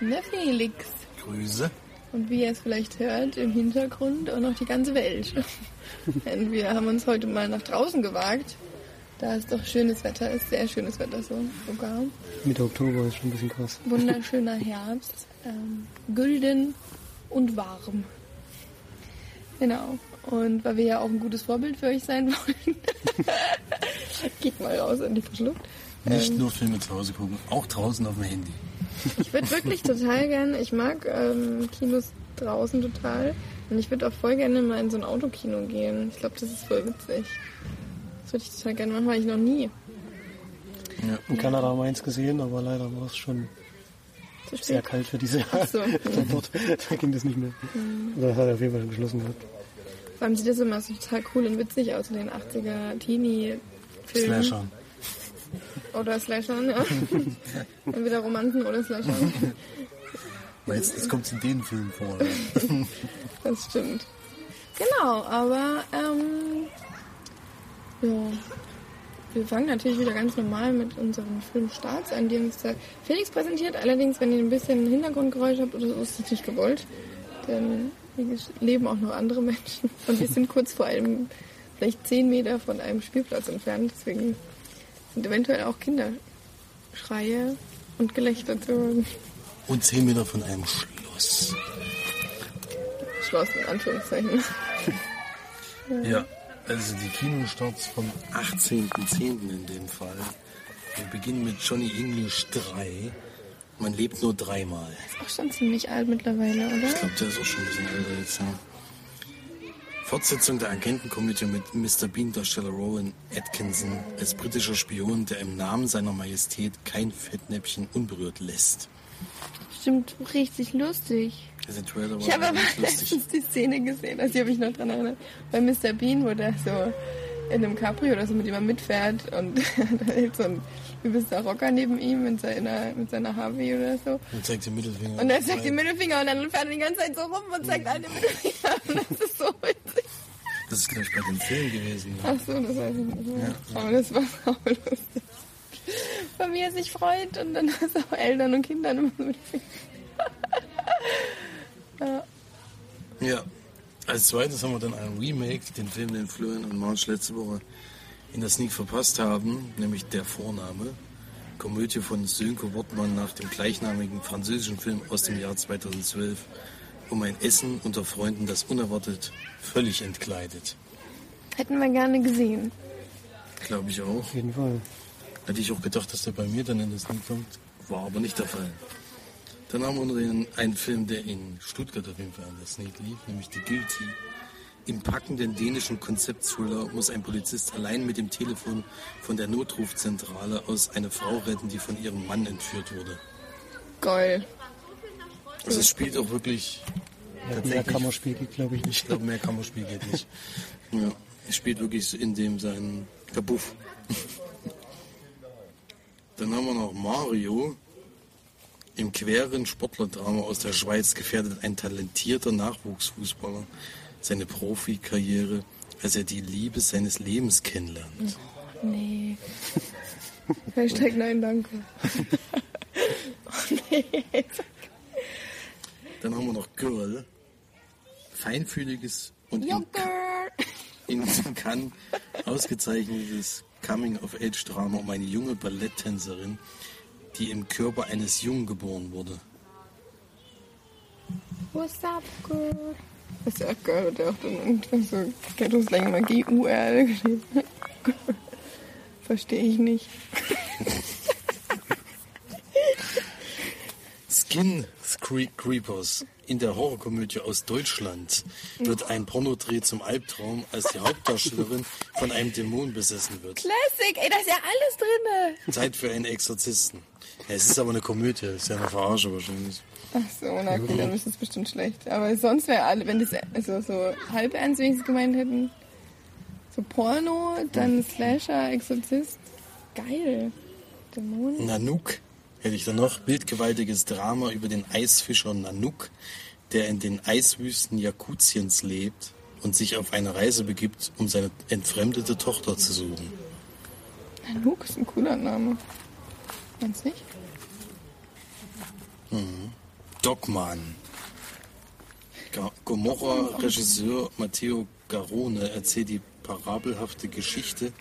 Und der Felix. Grüße. Und wie ihr es vielleicht hört, im Hintergrund auch noch die ganze Welt. Denn wir haben uns heute mal nach draußen gewagt. Da es doch schönes Wetter ist, sehr schönes Wetter so sogar. Mitte Oktober ist schon ein bisschen krass. Wunderschöner Herbst, ähm, gülden und warm. Genau. Und weil wir ja auch ein gutes Vorbild für euch sein wollen, geht mal raus an die Verschluckt. Nicht nur Filme zu Hause gucken, auch draußen auf dem Handy. Ich würde wirklich total gerne, ich mag ähm, Kinos draußen total. Und ich würde auch voll gerne mal in so ein Autokino gehen. Ich glaube, das ist voll witzig. Das würde ich total gerne machen, weil ich noch nie. Ja. In Kanada haben wir eins gesehen, aber leider war es schon Zu sehr kalt für diese Ach so, da ging das nicht mehr. Das hat er auf jeden Fall geschlossen gehabt. Vor allem sieht das immer so total cool und witzig aus in den 80er Teenie-Filmen. Slasher. Oder Slashern, ja. Entweder Romanzen oder Slashern. Weil jetzt, jetzt kommt es in den Filmen vor. Das stimmt. Genau, aber ähm, ja. Wir fangen natürlich wieder ganz normal mit unseren Filmstarts an, die uns der Felix präsentiert. Allerdings, wenn ihr ein bisschen Hintergrundgeräusch habt oder so, ist das nicht gewollt. Denn hier leben auch noch andere Menschen. Und wir sind kurz vor einem, vielleicht zehn Meter von einem Spielplatz entfernt. Deswegen sind eventuell auch Kinderschreie und Gelächter zu hören. Und 10 Meter von einem Schloss. Schloss in Anführungszeichen. Ja, also die Kinostarts vom 18.10. in dem Fall. Wir beginnen mit Johnny English 3. Man lebt nur dreimal. Auch schon ziemlich alt mittlerweile, oder? Ich glaube, der ist auch schon ein bisschen älter jetzt, ja. Fortsetzung der Agentenkomödie mit Mr. Bean-Darsteller Rowan Atkinson als britischer Spion, der im Namen seiner Majestät kein Fettnäpfchen unberührt lässt. Stimmt, richtig lustig. Also der Trailer war Ich habe aber letztens die Szene gesehen, also die habe ich noch dran erinnert. Bei Mr. Bean, wo der so in einem Capri oder so mit ihm mitfährt und da hält so ein übelster Rocker neben ihm mit seiner, mit seiner Harvey oder so. Und zeigt den Mittelfinger. Und er zeigt den Mittelfinger und dann fährt er die ganze Zeit so rum und zeigt alle den Mittelfinger. Und das ist so witzig. Das ist, glaube ich, bei dem Film gewesen. Ja. Ach so, das weiß ich nicht mehr. Aber das war auch lustig. Von wie er sich freut und dann ist auch Eltern und Kindern immer so mit Finger. Ja. Als zweites haben wir dann ein Remake, den Film, den Florian und Marge letzte Woche in der Sneak verpasst haben, nämlich Der Vorname. Komödie von Sönke Wortmann nach dem gleichnamigen französischen Film aus dem Jahr 2012 um ein Essen unter Freunden, das unerwartet völlig entkleidet. Hätten wir gerne gesehen. Glaube ich auch. Auf jeden Fall. Hätte ich auch gedacht, dass der bei mir dann in das Sneak kommt. War aber nicht der Fall. Dann haben wir einen Film, der in Stuttgart auf jeden Fall an der Sneak lief, nämlich The Guilty. Im packenden dänischen Konzeptthriller muss ein Polizist allein mit dem Telefon von der Notrufzentrale aus eine Frau retten, die von ihrem Mann entführt wurde. Geil. Also es spielt auch wirklich Mehr tatsächlich Kammerspiel geht, glaube ich, Ich nicht. glaube, mehr Kammerspiel geht nicht. Ja, es spielt wirklich in dem sein Kabuff. Dann haben wir noch Mario. Im queren Sportlerdrama aus der Schweiz gefährdet ein talentierter Nachwuchsfußballer seine Profikarriere, als er die Liebe seines Lebens kennenlernt. Nee. Hashtag nein, danke. oh, nee. Dann haben wir noch Girl. Feinfühliges und in, in Cannes ausgezeichnetes Coming-of-Age-Drama um eine junge Balletttänzerin, die im Körper eines Jungen geboren wurde. What's up, girl? Das ist ja auch geil, der auch dann irgendwann so Ghetto-Slang mal G-U-R-L geschrieben. Verstehe ich nicht. Skin Cre- Creepers. In der Horrorkomödie aus Deutschland wird ein Pornodreh zum Albtraum, als die Hauptdarstellerin von einem Dämon besessen wird. Classic, ey, da ist ja alles drinne. Zeit für einen Exorzisten. Ja, es ist aber eine Komödie, es ist ja eine Verarsche wahrscheinlich. Ach so, na okay, dann ist das bestimmt schlecht. Aber sonst wäre alle, wenn das also so halb ernst wenigstens gemeint hätten, so Porno, dann Slasher, Exorzist, geil. Dämonen. Nanook hätte ich da noch. Bildgewaltiges Drama über den Eisfischer Nanook, der in den Eiswüsten Jakutiens lebt und sich auf eine Reise begibt, um seine entfremdete Tochter zu suchen. Nanook ist ein cooler Name. Meinst du nicht? Dogman. Ga- Gomorra-Regisseur Matteo Garone erzählt die parabelhafte Geschichte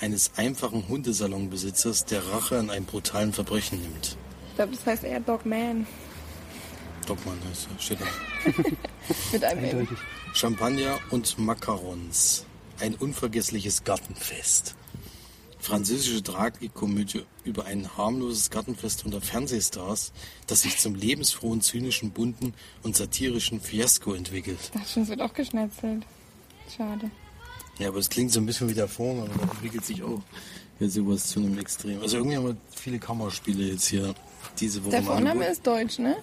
eines einfachen Hundesalonbesitzers, der Rache an einem brutalen Verbrechen nimmt. Ich glaube, das heißt eher Dogman. Dogman heißt er, steht da. Mit einem. Eindeutig. Champagner und Macarons. Ein unvergessliches Gartenfest. Französische Tragikomödie über ein harmloses Gartenfest unter Fernsehstars, das sich zum lebensfrohen, zynischen, bunten und satirischen Fiasko entwickelt. Ach, schon, es wird auch geschnetzelt. Schade. Ja, aber es klingt so ein bisschen wie der Form, aber da entwickelt sich auch jetzt sowas zu einem Extrem. Also irgendwie haben wir viele Kammerspiele jetzt hier diese Woche Der Vorname ist deutsch, ne?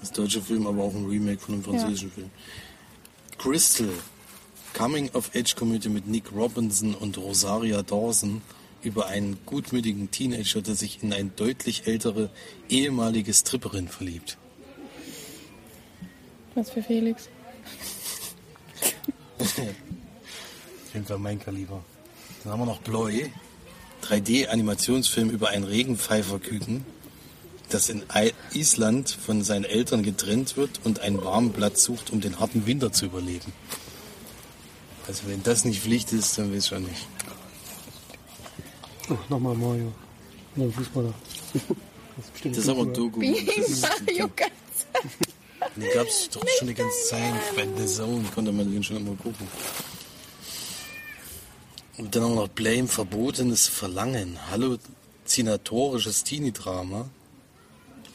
Das deutsche Film, aber auch ein Remake von einem französischen Film. Crystal, Coming-of-Age-Komödie mit Nick Robinson und Rosaria Dawson über einen gutmütigen Teenager, der sich in eine deutlich ältere ehemalige Stripperin verliebt. Was für Felix. Auf jeden Fall mein Kaliber. Dann haben wir noch Bloy, 3D-Animationsfilm über ein Regenpfeiferküken, das in Island von seinen Eltern getrennt wird und einen warmen Platz sucht, um den harten Winter zu überleben. Also wenn das nicht Pflicht ist, dann weiß ich schon nicht. Oh, nochmal Mario. Ein Fußballer. Das ist Das ist aber ein Doku. Wie Das ist- Mario ganz. Die gab es doch schon die ganze Zeit. Bei The Zone konnte man den schon immer gucken. Und dann haben wir noch Blame, verbotenes Verlangen. Halluzinatorisches Teenie-Drama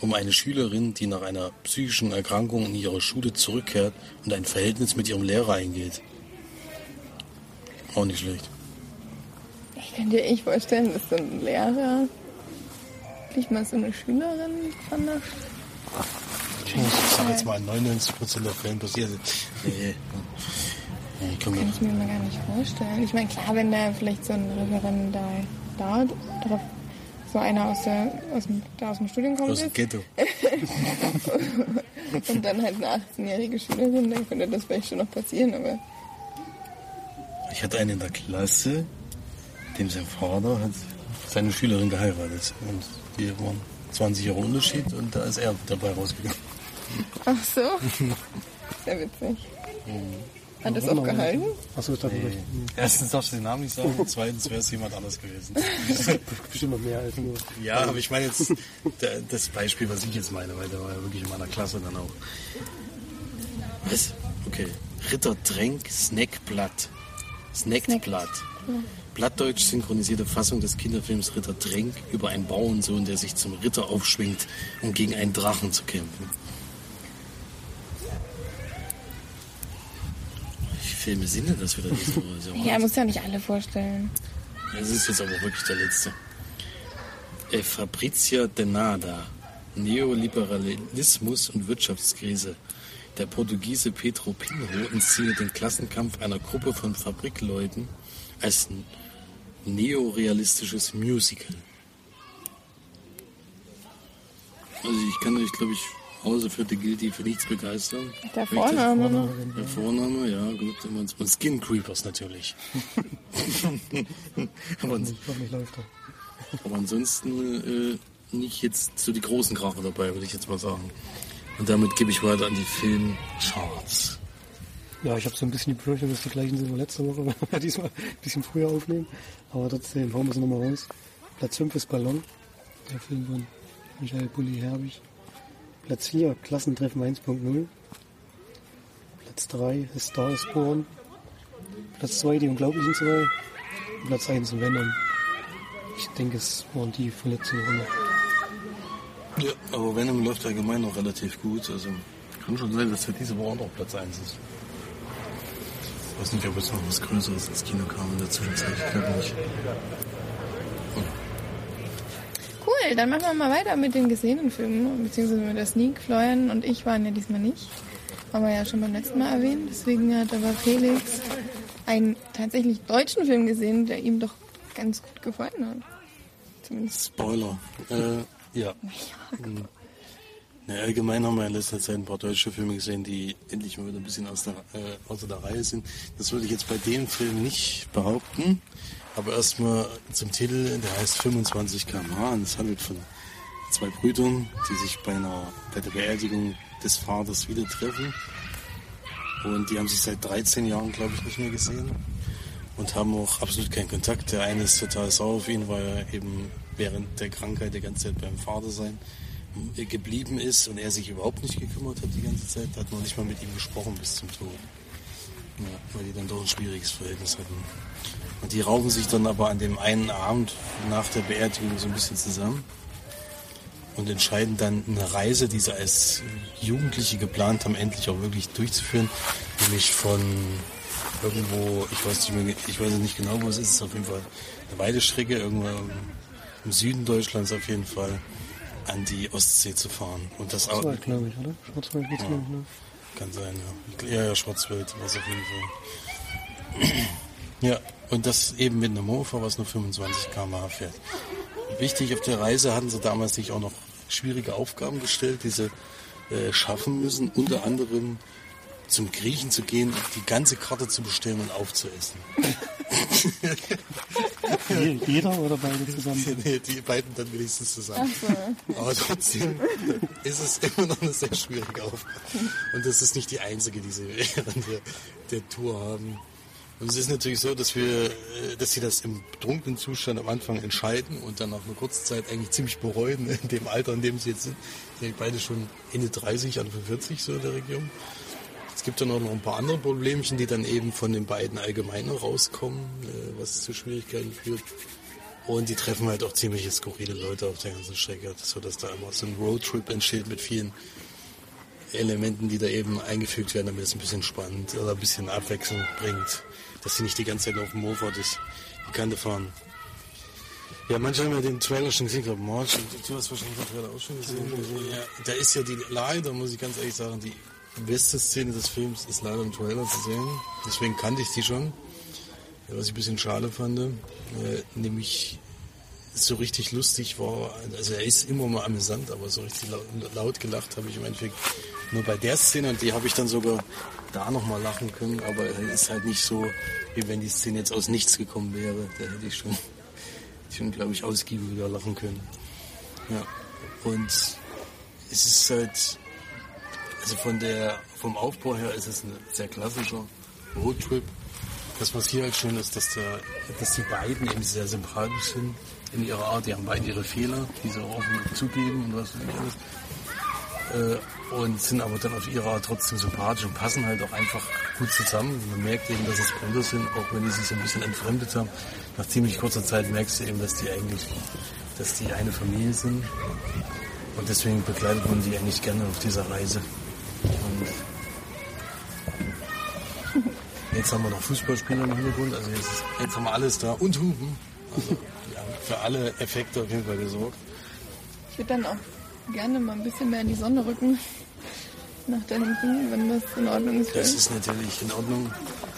um eine Schülerin, die nach einer psychischen Erkrankung in ihre Schule zurückkehrt und ein Verhältnis mit ihrem Lehrer eingeht. Auch nicht schlecht. Ich kann dir echt vorstellen, dass so ein Lehrer wirklich mal so eine Schülerin vernascht. Ich sag jetzt mal, in 99% der Fälle passiert. Nee. Nee, Kann ich mir mal gar nicht vorstellen. Ich meine, klar, wenn da vielleicht so ein Referent da, da drauf, so einer aus, der, aus, dem, der aus dem Studium kommt aus dem Ghetto. und dann halt eine 18-jährige Schülerin, dann könnte das vielleicht schon noch passieren, aber Ich hatte einen in der Klasse, dem sein Vater hat seine Schülerin geheiratet. Und wir waren 20 Jahre Unterschied und da ist er dabei rausgegangen. ach so. Sehr witzig. Hat das auch gehalten? Achso, ich dachte, Nee. Erstens darfst du den Namen nicht sagen, und zweitens wäre es jemand anders gewesen. bestimmt noch mehr als nur. Ja, aber ich meine jetzt das Beispiel, was ich jetzt meine, weil der war ja wirklich in meiner Klasse dann auch. Was? Okay. Ritter Tränk Snackblatt. Snackblatt. Blattdeutsch synchronisierte Fassung des Kinderfilms Ritter Tränk über einen Bauernsohn, der sich zum Ritter aufschwingt, um gegen einen Drachen zu kämpfen. Wie viele Filme sind denn das wieder? Das ja Ja, muss ja nicht alle vorstellen. es ist jetzt aber wirklich der letzte. Äh, Fabrizia Denada. Neoliberalismus und Wirtschaftskrise. Der Portugiese Pedro Pinho inszeniert den Klassenkampf einer Gruppe von Fabrikleuten als ein neorealistisches Musical. Also ich kann euch, glaube ich, für The Guilty für nichts begeistern. Der ich das- Vorname. Der Vorname, ja, gut. Und Skin Creepers natürlich. aber, er. aber ansonsten äh, nicht jetzt so die großen Kracher dabei, würde ich jetzt mal sagen. Und damit gebe ich weiter an die Filmcharts. Ja, ich habe so ein bisschen die Befürchtung, dass die gleichen sind wie letzte Woche, weil wir diesmal ein bisschen früher aufnehmen. Aber trotzdem hauen wir sie nochmal raus. Platz 5 ist Ballon, der Film von Michael Bulli Herbig. Platz 4, Klassentreffen 1.0. Platz 3 ist Star is Born. Platz 2, Die Unglaublichen 2. Und Platz 1 Venom. Ich denke, es waren die von letzter noch. Ja, aber Venom läuft allgemein noch relativ gut. Also kann schon sein, dass für diese Woche auch Platz 1 ist. Ich weiß nicht, ob jetzt noch was Größeres ins Kino kam in der Zwischenzeit. Ich glaube nicht. Cool, dann machen wir mal weiter mit den gesehenen Filmen, beziehungsweise mit der Sneak. Florian und ich waren ja diesmal nicht. Haben wir ja schon beim letzten Mal erwähnt. Deswegen hat aber Felix einen tatsächlich deutschen Film gesehen, der ihm doch ganz gut gefallen hat. Zumindest. Spoiler. Äh, ja. Hm. Ja, allgemein haben wir in letzter Zeit ein paar deutsche Filme gesehen, die endlich mal wieder ein bisschen aus der, äh, außer der Reihe sind. Das würde ich jetzt bei dem Film nicht behaupten. Aber erstmal zum Titel, der heißt 25 km/h und es handelt von zwei Brüdern, die sich bei, einer, bei der Beerdigung des Vaters wieder treffen. Und die haben sich seit 13 Jahren, glaube ich, nicht mehr gesehen. Und haben auch absolut keinen Kontakt. Der eine ist total sauer auf ihn, weil er eben während der Krankheit die ganze Zeit beim Vater sein geblieben ist und er sich überhaupt nicht gekümmert hat die ganze Zeit, hat noch nicht mal mit ihm gesprochen bis zum Tod. Ja, weil die dann doch ein schwieriges Verhältnis hatten. Und die raufen sich dann aber an dem einen Abend nach der Beerdigung so ein bisschen zusammen und entscheiden dann eine Reise, die sie als Jugendliche geplant haben, endlich auch wirklich durchzuführen. Nämlich von irgendwo, ich weiß nicht mehr, ich weiß nicht genau, wo es ist, es ist auf jeden Fall eine Weidestrecke, irgendwo im Süden Deutschlands auf jeden Fall, an die Ostsee zu fahren. Und das. Schwarzwald, glaube ich, oder? Schwarzwald geht's, Ja. glaube ich, ne? Kann sein, ja. Ja, ja, Schwarzwald war auf jeden Fall. Ja, und das eben mit einem Mofa, was nur 25 km/h fährt. Wichtig auf der Reise hatten sie damals sich auch noch schwierige Aufgaben gestellt, die sie äh, schaffen müssen. Unter anderem zum Griechen zu gehen, die ganze Karte zu bestellen und aufzuessen. Je- Jeder oder beide zusammen? Nee, die beiden dann wenigstens zusammen. Aber trotzdem ist es immer noch eine sehr schwierige Aufgabe. Und das ist nicht die einzige, die sie während der, der Tour haben. Und es ist natürlich so, dass wir, äh, dass sie das im betrunkenen Zustand am Anfang entscheiden und dann nach einer kurzen Zeit eigentlich ziemlich bereuen, in dem Alter, in dem sie jetzt sind. Die sind beide schon Ende 30, Anfang 40 so in der Region. Es gibt dann auch noch ein paar andere Problemchen, die dann eben von den beiden allgemein rauskommen, äh, was zu Schwierigkeiten führt. Und die treffen halt auch ziemlich skurrile Leute auf der ganzen Strecke, sodass da immer so ein Roadtrip entsteht mit vielen Elementen, die da eben eingefügt werden, damit es ein bisschen spannend oder ein bisschen Abwechslung bringt, dass sie nicht die ganze Zeit auf dem Mofa durch die Kante fahren. Ja, manche haben ja den Trailer schon gesehen, ich glaube, March, du hast wahrscheinlich den Trailer auch schon gesehen. Ja, da ist ja die, leider muss ich ganz ehrlich sagen, die beste Szene des Films ist leider im Trailer zu sehen. Deswegen kannte ich die schon. Was ich ein bisschen schade fand, äh, nämlich so richtig lustig war, also er ist immer mal amüsant, aber so richtig laut, laut gelacht habe ich im Endeffekt nur bei der Szene und die habe ich dann sogar da nochmal lachen können, aber er ist halt nicht so, wie wenn die Szene jetzt aus nichts gekommen wäre. Da hätte ich schon, schon glaube ich, ausgiebiger lachen können. Ja, und es ist halt, also von der, vom Aufbau her ist es ein sehr klassischer Roadtrip. Das, was hier halt schön ist, dass, der, dass die beiden eben sehr sympathisch sind in ihrer Art. Die haben beide ihre Fehler, die sie auch offen zugeben und was weiß ich alles. Äh, und sind aber dann auf ihre Art trotzdem sympathisch und passen halt auch einfach gut zusammen. Man merkt eben, dass es Brüder sind, auch wenn die sich so ein bisschen entfremdet haben. Nach ziemlich kurzer Zeit merkst du eben, dass die eigentlich, dass die eine Familie sind. Und deswegen begleitet man die eigentlich gerne auf dieser Reise. Und jetzt haben wir noch Fußballspieler im Hintergrund, also jetzt, ist, jetzt haben wir alles da und Hupen. Also ja, für alle Effekte auf jeden Fall gesorgt. Ich würde dann auch gerne mal ein bisschen mehr in die Sonne rücken. Nach deinem Film, wenn das in Ordnung ist. Das ist natürlich in Ordnung.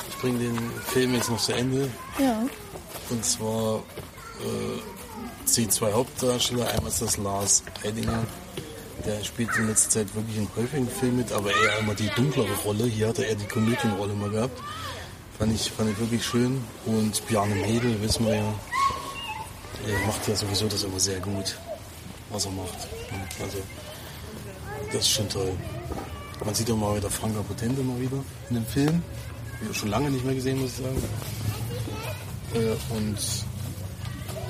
Ich bringe den Film jetzt noch zu Ende. Ja. Und zwar äh, die zwei Hauptdarsteller. Einmal ist das Lars Eidinger. Der spielt in letzter Zeit wirklich in häufigen Filmen mit, aber eher immer die dunklere Rolle. Hier hat er eher die Komödienrolle mal gehabt. Fand ich, fand ich wirklich schön. Und Bjarne Mädel, wissen wir ja, er macht ja sowieso das immer sehr gut, was er macht. Also, das ist schon toll. Man sieht auch mal wieder Franka Potente mal wieder in dem Film. Schon lange nicht mehr gesehen, muss ich sagen. Äh, und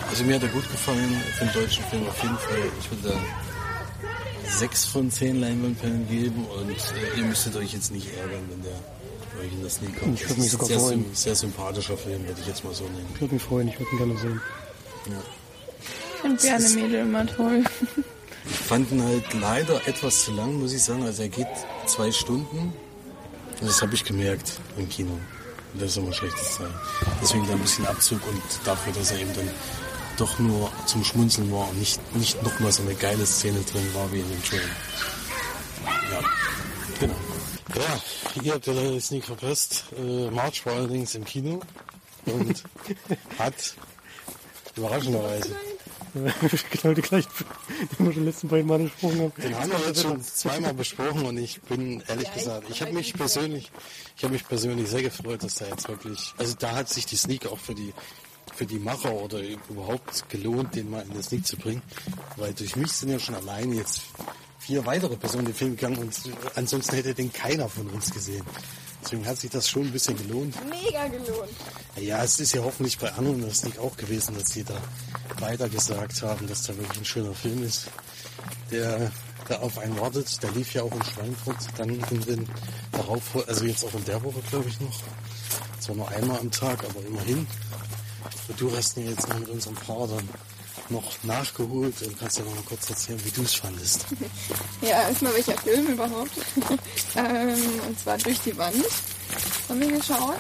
also mir hat er gut gefallen für den deutschen Film auf jeden Fall. Ich würde da sechs von zehn Leinwandperlen geben und äh, ihr müsstet euch jetzt nicht ärgern, wenn der euch in das nie kommt. Ich würd mich Das ist sogar ein sehr, freuen. sym- sehr sympathischer Film, würde ich jetzt mal so nennen. Ich würde mich freuen, ich würde ihn gerne sehen. Ja. Ich finde gerne Mädel immer toll. Ich fand ihn halt leider etwas zu lang, muss ich sagen. Also er geht zwei Stunden. Und das habe ich gemerkt im Kino. Und das ist immer ein schlechtes Zeichen. Deswegen da ein bisschen Abzug und dafür, dass er eben dann doch nur zum Schmunzeln war und nicht, nicht nochmal so eine geile Szene drin war wie in dem Trailer. Ja, genau. Ja, ihr habt ja leider den Sneak verpasst. Äh, March war allerdings im Kino und hat überraschenderweise genau die gleichen, die wir schon letzten beiden Mal gesprochen haben. Den haben wir jetzt schon zweimal besprochen und ich bin ehrlich gesagt, ich habe mich persönlich, ich habe mich persönlich sehr gefreut, dass da jetzt wirklich, also da hat sich die Sneak auch für die für die Macher oder überhaupt gelohnt, den mal in das Sneak zu bringen. Weil durch mich sind ja schon alleine jetzt vier weitere Personen den Film gegangen und ansonsten hätte den keiner von uns gesehen. Deswegen hat sich das schon ein bisschen gelohnt. Mega gelohnt. Ja, es ist ja hoffentlich bei anderen das Sneak auch gewesen, dass die da weiter gesagt haben, dass da wirklich ein schöner Film ist, der da auf einen wartet. Der lief ja auch in Schweinfurt, dann in den darauf, also jetzt auch in der Woche, glaube ich, noch. Zwar nur einmal am Tag, aber immerhin. Du hast mir jetzt noch mit unserem dann noch nachgeholt und kannst ja noch mal kurz erzählen, wie du es fandest. Ja, erstmal welcher Film überhaupt. ähm, und zwar durch die Wand haben wir geschaut.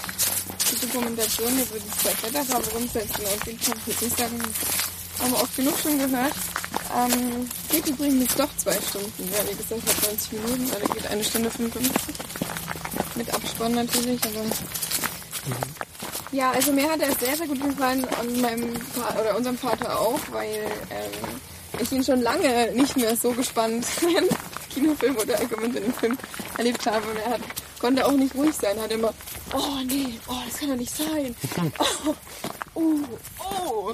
Die Dokumentation über die zwei Kletterer, worum es jetzt genau jetzt nicht sagen. Haben wir oft genug schon gehört. Ähm, geht übrigens doch zwei Stunden. Ja, wie gesagt, hat 90 Minuten, also geht eine Stunde 55. Mit Abspann natürlich, aber. Ja, also mir hat er sehr, sehr gut gefallen und meinem oder unserem Vater auch, weil ähm, ich ihn schon lange nicht mehr so gespannt im Kinofilm oder allgemein in dem Film erlebt habe. Und er hat, konnte auch nicht ruhig sein, hat immer, oh nee, oh, das kann doch nicht sein. Oh, oh, oh.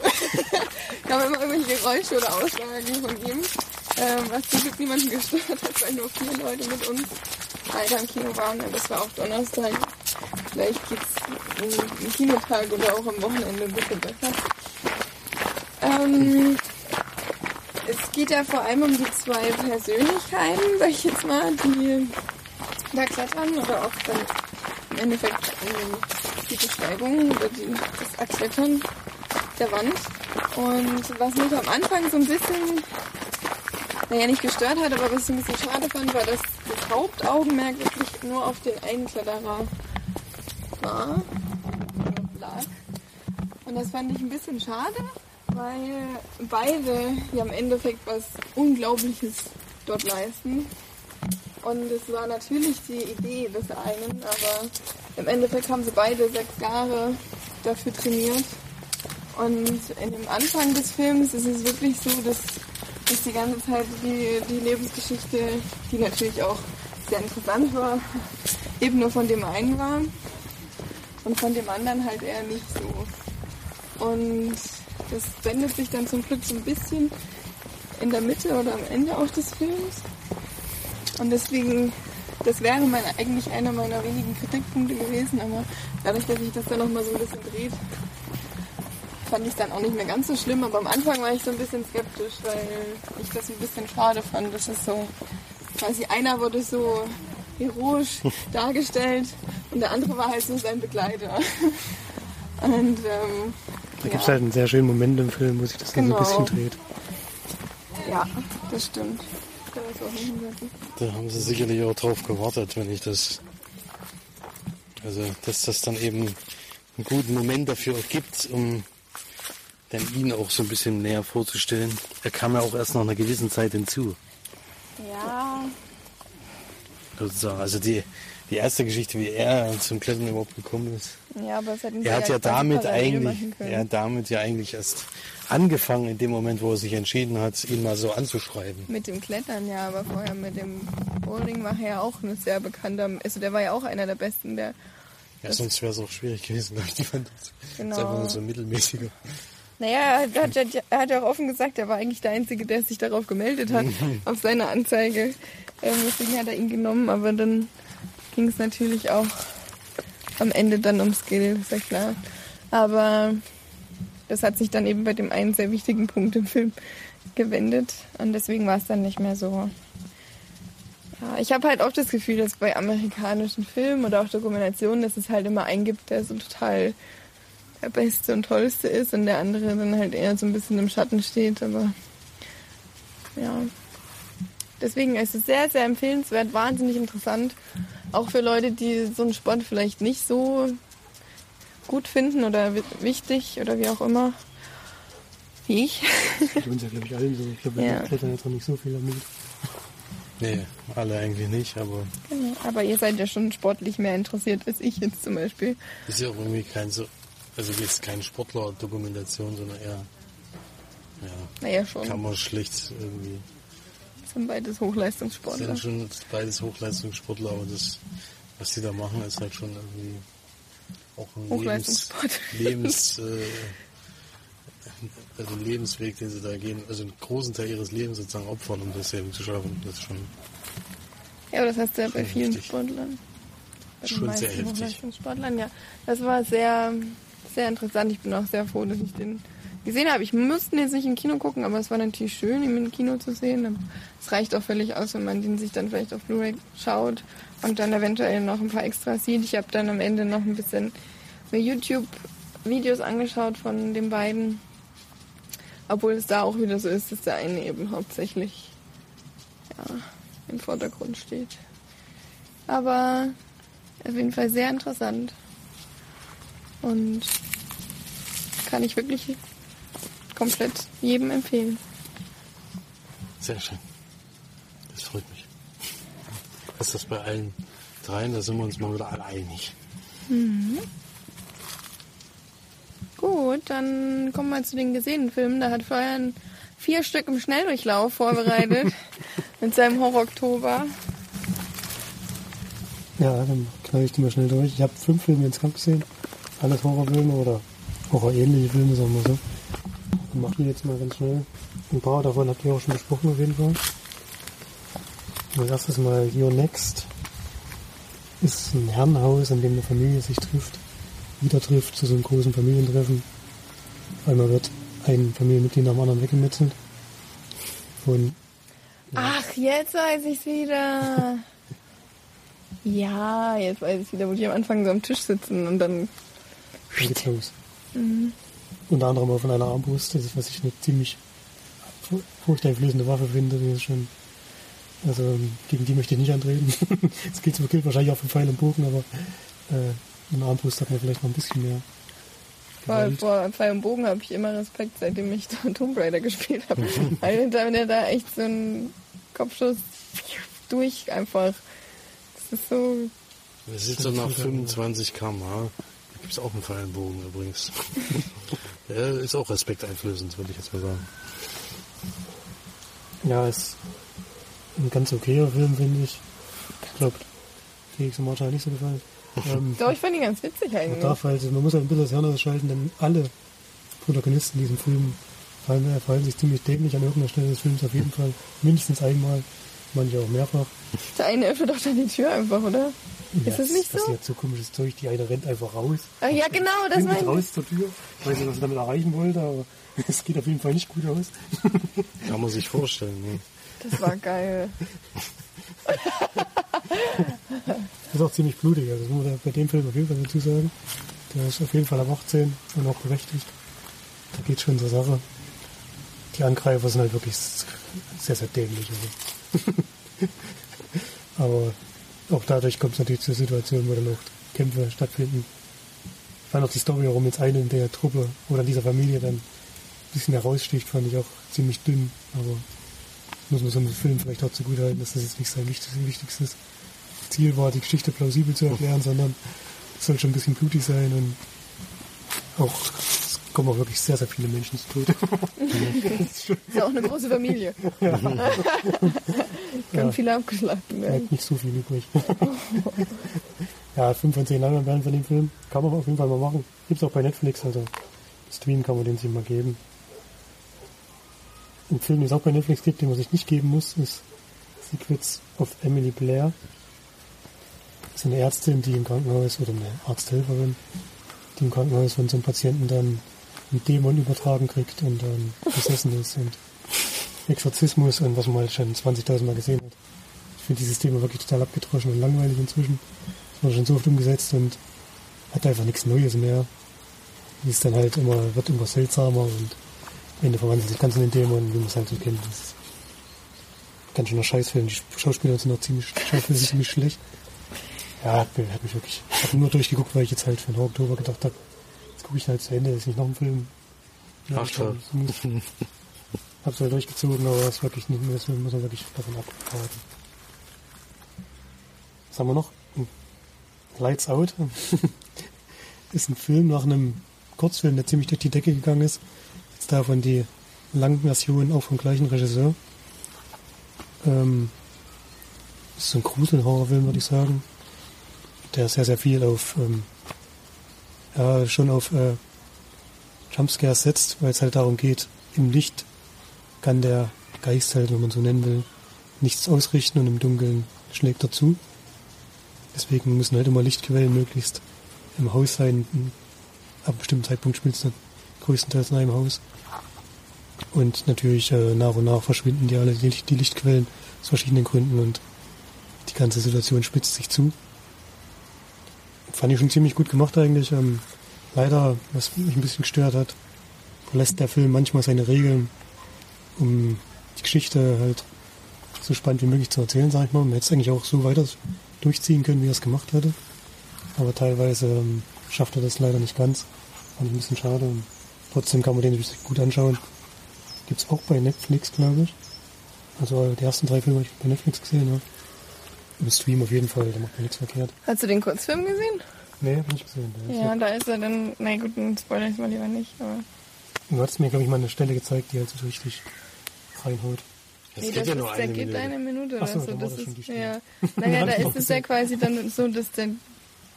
da haben immer irgendwelche Geräusche oder Aussagen von ihm, ähm, was zum Glück niemanden gestört hat, weil nur vier Leute mit uns leider im Kino waren. Und das war auch Donnerstag. Vielleicht geht's im, im Kinotag oder auch am Wochenende ein bisschen besser. Ähm, es geht ja vor allem um die zwei Persönlichkeiten, sag ich jetzt mal, die da klettern oder auch dann im Endeffekt ähm, die Besteigung oder die, das Erklettern der Wand. Und was mich am Anfang so ein bisschen, naja, nicht gestört hat, aber was ich ein bisschen schade fand, war, dass das Hauptaugenmerk wirklich nur auf den einen Kletterer war. Und das fand ich ein bisschen schade, weil beide ja im Endeffekt was Unglaubliches dort leisten. Und es war natürlich die Idee des einen, aber im Endeffekt haben sie beide sechs Jahre dafür trainiert. Und in dem Anfang des Films ist es wirklich so, dass, dass die ganze Zeit die, die Lebensgeschichte, die natürlich auch sehr interessant war, eben nur von dem einen war und von dem anderen halt eher nicht so. Und das wendet sich dann zum Glück so ein bisschen in der Mitte oder am Ende auch des Films. Und deswegen, das wäre mein, eigentlich einer meiner wenigen Kritikpunkte gewesen, aber dadurch, dass sich das dann nochmal so ein bisschen dreht, fand ich es dann auch nicht mehr ganz so schlimm. Aber am Anfang war ich so ein bisschen skeptisch, weil ich das ein bisschen schade fand. Das ist so, quasi einer wurde so heroisch dargestellt und der andere war halt so sein Begleiter. Und ähm, Da gibt es ja. halt einen sehr schönen Moment im Film, wo sich das dann so Genau. ein bisschen dreht. Ja, das stimmt. Da haben sie sicherlich auch drauf gewartet, wenn ich das. Also, dass das dann eben einen guten Moment dafür auch gibt, um dann ihn auch so ein bisschen näher vorzustellen. Er kam ja auch erst nach einer gewissen Zeit hinzu, Ja, sozusagen. Also die, die erste Geschichte, wie er zum Klettern überhaupt gekommen ist. ja, aber es sie Er hat ja quasi damit eigentlich, er hat damit ja eigentlich erst angefangen in dem Moment, wo er sich entschieden hat, ihn mal so anzuschreiben. Mit dem Klettern, ja, aber vorher mit dem Bowling war er ja auch ein sehr bekannter. Also der war ja auch einer der besten, der. Ja, sonst wäre es auch schwierig gewesen, glaube ich. Die fand das Genau. ist einfach nur so mittelmäßiger. Naja, er hat, ja- er hat ja auch offen gesagt, er war eigentlich der Einzige, der sich darauf gemeldet hat, auf seine Anzeige. Ähm, deswegen hat er ihn genommen, aber dann ging es natürlich auch am Ende dann ums Skill, ist ja klar. Aber das hat sich dann eben bei dem einen sehr wichtigen Punkt im Film gewendet und deswegen war es dann nicht mehr so. Ja, ich habe halt auch das Gefühl, dass bei amerikanischen Filmen oder auch Dokumentationen, dass es halt immer einen gibt, der so total Beste und Tollste ist und der andere dann halt eher so ein bisschen im Schatten steht, aber ja. Deswegen ist es sehr, sehr empfehlenswert, wahnsinnig interessant. Auch für Leute, die so einen Sport vielleicht nicht so gut finden oder wi- wichtig oder wie auch immer. Wie ich. Uns ja, glaube ich, allen so. Ich glaube, Ja. wir klettern jetzt noch nicht so viel am Mut. Nee, alle eigentlich nicht, aber Genau. Aber ihr seid ja schon sportlich mehr interessiert als ich jetzt zum Beispiel. ist ja auch irgendwie kein so, also jetzt keine Sportler-Dokumentation, sondern eher, ja, Naja, schon. kann man schlecht irgendwie. Das sind beides Hochleistungssportler. sind schon beides Hochleistungssportler, aber das, was die da machen, ist halt schon irgendwie auch ein Hochleistungssport. Lebens äh, also den Lebensweg, den sie da gehen, also einen großen Teil ihres Lebens sozusagen opfern, um das eben zu schaffen. Das ist schon, Ja, aber das hast du ja bei vielen heftig. Sportlern. Bei den Schon sehr heftig. Hochleistungssportlern, ja. Das war sehr, sehr interessant. Ich bin auch sehr froh, dass ich den gesehen habe. Ich musste ihn jetzt nicht im Kino gucken, aber es war natürlich schön, ihn im Kino zu sehen. Es reicht auch völlig aus, wenn man den sich dann vielleicht auf Blu-ray schaut und dann eventuell noch ein paar Extras sieht. Ich habe dann am Ende noch ein bisschen mir YouTube-Videos angeschaut von den beiden. Obwohl es da auch wieder so ist, dass der eine eben hauptsächlich ja, im Vordergrund steht. Aber auf jeden Fall sehr interessant. Und kann ich wirklich komplett jedem empfehlen. sehr schön. Das freut mich. Was ist das bei allen dreien? Da sind wir uns mal wieder alle einig. Gut, dann kommen wir zu den gesehenen Filmen. Da hat Florian vier Stück im Schnelldurchlauf vorbereitet mit seinem Horror-Oktober. Ja, dann knall ich die mal schnell durch. Ich habe fünf Filme insgesamt gesehen. Alles Horrorfilme oder Horrorähnliche Filme, sagen wir so. Dann mach die jetzt mal ganz schnell. Ein paar davon habt ihr auch schon besprochen auf jeden Fall. Als erstes mal Your Next. Ist ein Herrenhaus, in dem eine Familie sich trifft, wieder trifft zu so einem großen Familientreffen. Einmal wird ein Familienmitglied nach dem anderen weggemetzelt. Von Ach, jetzt weiß ich's wieder. Ja, jetzt weiß ich wieder, wo die am Anfang so am Tisch sitzen und dann. Dann geht's los. Unter anderem auch von einer Armbrust, das ist, was ich eine ziemlich fu- furchteinflößende Waffe finde. Die ist schon, also gegen die möchte ich nicht antreten. Es gilt, gilt wahrscheinlich auch für Pfeil und Bogen, aber äh, eine Armbrust hat man vielleicht noch ein bisschen mehr. Vor, vor Pfeil und Bogen habe ich immer Respekt, seitdem ich Tomb Raider gespielt habe. Weil da- wenn er da echt so einen Kopfschuss durch einfach. Das ist so. Wir sind so nach 25 km/h. Gibt es auch einen Pfeilenbogen übrigens. ja, ist auch respekteinflößend, würde ich jetzt mal sagen. Ja, ist ein ganz okayer Film, finde ich. Ich glaube, Felix und Martha hat nicht so gefallen. Ähm, Doch, ich fand ihn ganz witzig Man eigentlich. darf halt, man muss halt ein bisschen das Hirn ausschalten, denn alle Protagonisten in diesem Film äh, verhalten sich ziemlich dämlich an irgendeiner Stelle des Films auf jeden Fall. Mindestens einmal, manche auch mehrfach. Der eine öffnet doch dann die Tür einfach, oder? Ist das nicht so? passiert so komisches Zeug, die eine rennt einfach raus. Ah, ja, genau, das meine ich. raus zur Tür. Ich weiß nicht, was sie damit erreichen wollte, aber es geht auf jeden Fall nicht gut aus. Kann man sich vorstellen. Ne? Das war geil. Ist auch ziemlich blutig, also das muss man bei dem Film auf jeden Fall dazu sagen. Der ist auf jeden Fall ab 18 und auch berechtigt. Da geht schon zur Sache. Die Angreifer sind halt wirklich sehr, sehr dämlich. Also. Aber auch dadurch kommt es natürlich zur Situation, wo dann auch Kämpfe stattfinden. Ich fand auch die Story, warum jetzt eine in der Truppe oder in dieser Familie dann ein bisschen heraussticht, fand ich auch ziemlich dünn. Aber muss man so einem Film vielleicht auch zugute halten, dass das jetzt nicht sein wichtigstes, Ziel war, die Geschichte plausibel zu erklären, sondern es soll schon ein bisschen blutig sein und auch kommen auch wirklich sehr, sehr viele Menschen zu Tode. Ist ja auch eine große Familie. Kann Ja. viele abgeschlachtet werden. Bleibt nicht so viel übrig. ja, 5 von 10 Leinwand werden von dem Film. Kann man auf jeden Fall mal machen. Gibt's auch bei Netflix, also Stream kann man den sich mal geben. Ein Film, den es auch bei Netflix gibt, den man sich nicht geben muss, ist Secrets of Emily Blair. Das ist eine Ärztin, die im Krankenhaus, oder eine Arzthelferin, die im Krankenhaus von so einem Patienten dann einen Dämon übertragen kriegt und dann besessen ist und Exorzismus und was man halt schon 20.000 Mal gesehen hat. Ich finde dieses Thema wirklich total abgedroschen und langweilig inzwischen. Das wurde schon so oft umgesetzt und hat einfach nichts Neues mehr. Die ist dann halt immer, wird immer seltsamer und am Ende verwandelt sich ganz in den Dämon, wie man es halt so kennt. Das ist ganz schöner Scheißfilm. Die Schauspieler sind auch ziemlich, ziemlich schlecht. Ja, hat mich, wirklich, ich nur durchgeguckt, weil ich jetzt halt für den Oktober gedacht habe, jetzt gucke ich halt zu Ende, ist nicht noch ein Film. Ach, toll. so muss- Hab's halt durchgezogen, aber es ist wirklich nicht mehr, das muss man wirklich davon abraten. Was haben wir noch? Hm. Lights Out. ist ein Film nach einem Kurzfilm, der ziemlich durch die Decke gegangen ist. Jetzt davon die Langversion auch vom gleichen Regisseur. Ähm, ist so ein Gruselhorrorfilm, würde ich sagen. Der sehr, sehr viel auf, ähm, ja, schon auf äh, Jumpscares setzt, weil es halt darum geht, im Licht kann der Geist halt, wenn man so nennen will, nichts ausrichten und im Dunkeln schlägt er zu. Deswegen müssen halt immer Lichtquellen möglichst im Haus sein. Ab einem bestimmten Zeitpunkt spielt es dann größtenteils in einem Haus. Und natürlich äh, nach und nach verschwinden die alle, die, die Lichtquellen aus verschiedenen Gründen und die ganze Situation spitzt sich zu. Fand ich schon ziemlich gut gemacht eigentlich. Ähm, leider, was mich ein bisschen gestört hat, verlässt der Film manchmal seine Regeln, um die Geschichte halt so spannend wie möglich zu erzählen, sag ich mal. Man hätte es eigentlich auch so weiter durchziehen können, wie er es gemacht hätte. Aber teilweise ähm, schafft er das leider nicht ganz. Fand ich ein bisschen schade. Und trotzdem kann man den sich gut anschauen. Gibt's auch bei Netflix, glaube ich. Also die ersten drei Filme habe ich bei Netflix gesehen, ja. Im Stream auf jeden Fall, da macht man nichts verkehrt. Hast du den Kurzfilm gesehen? Nee, hab ich nicht gesehen. Der Ja, da ist er dann, na gut, dann spoiler ich mal lieber nicht, aber. Du hast mir, glaube ich, mal eine Stelle gezeigt, die halt so richtig reinhaut. Das Nee, geht das ja ist, nur der eine geht Minute. eine Minute Ach so, oder so. dann war Das ist, ja. Naja, da ist es ja quasi dann so, dass der,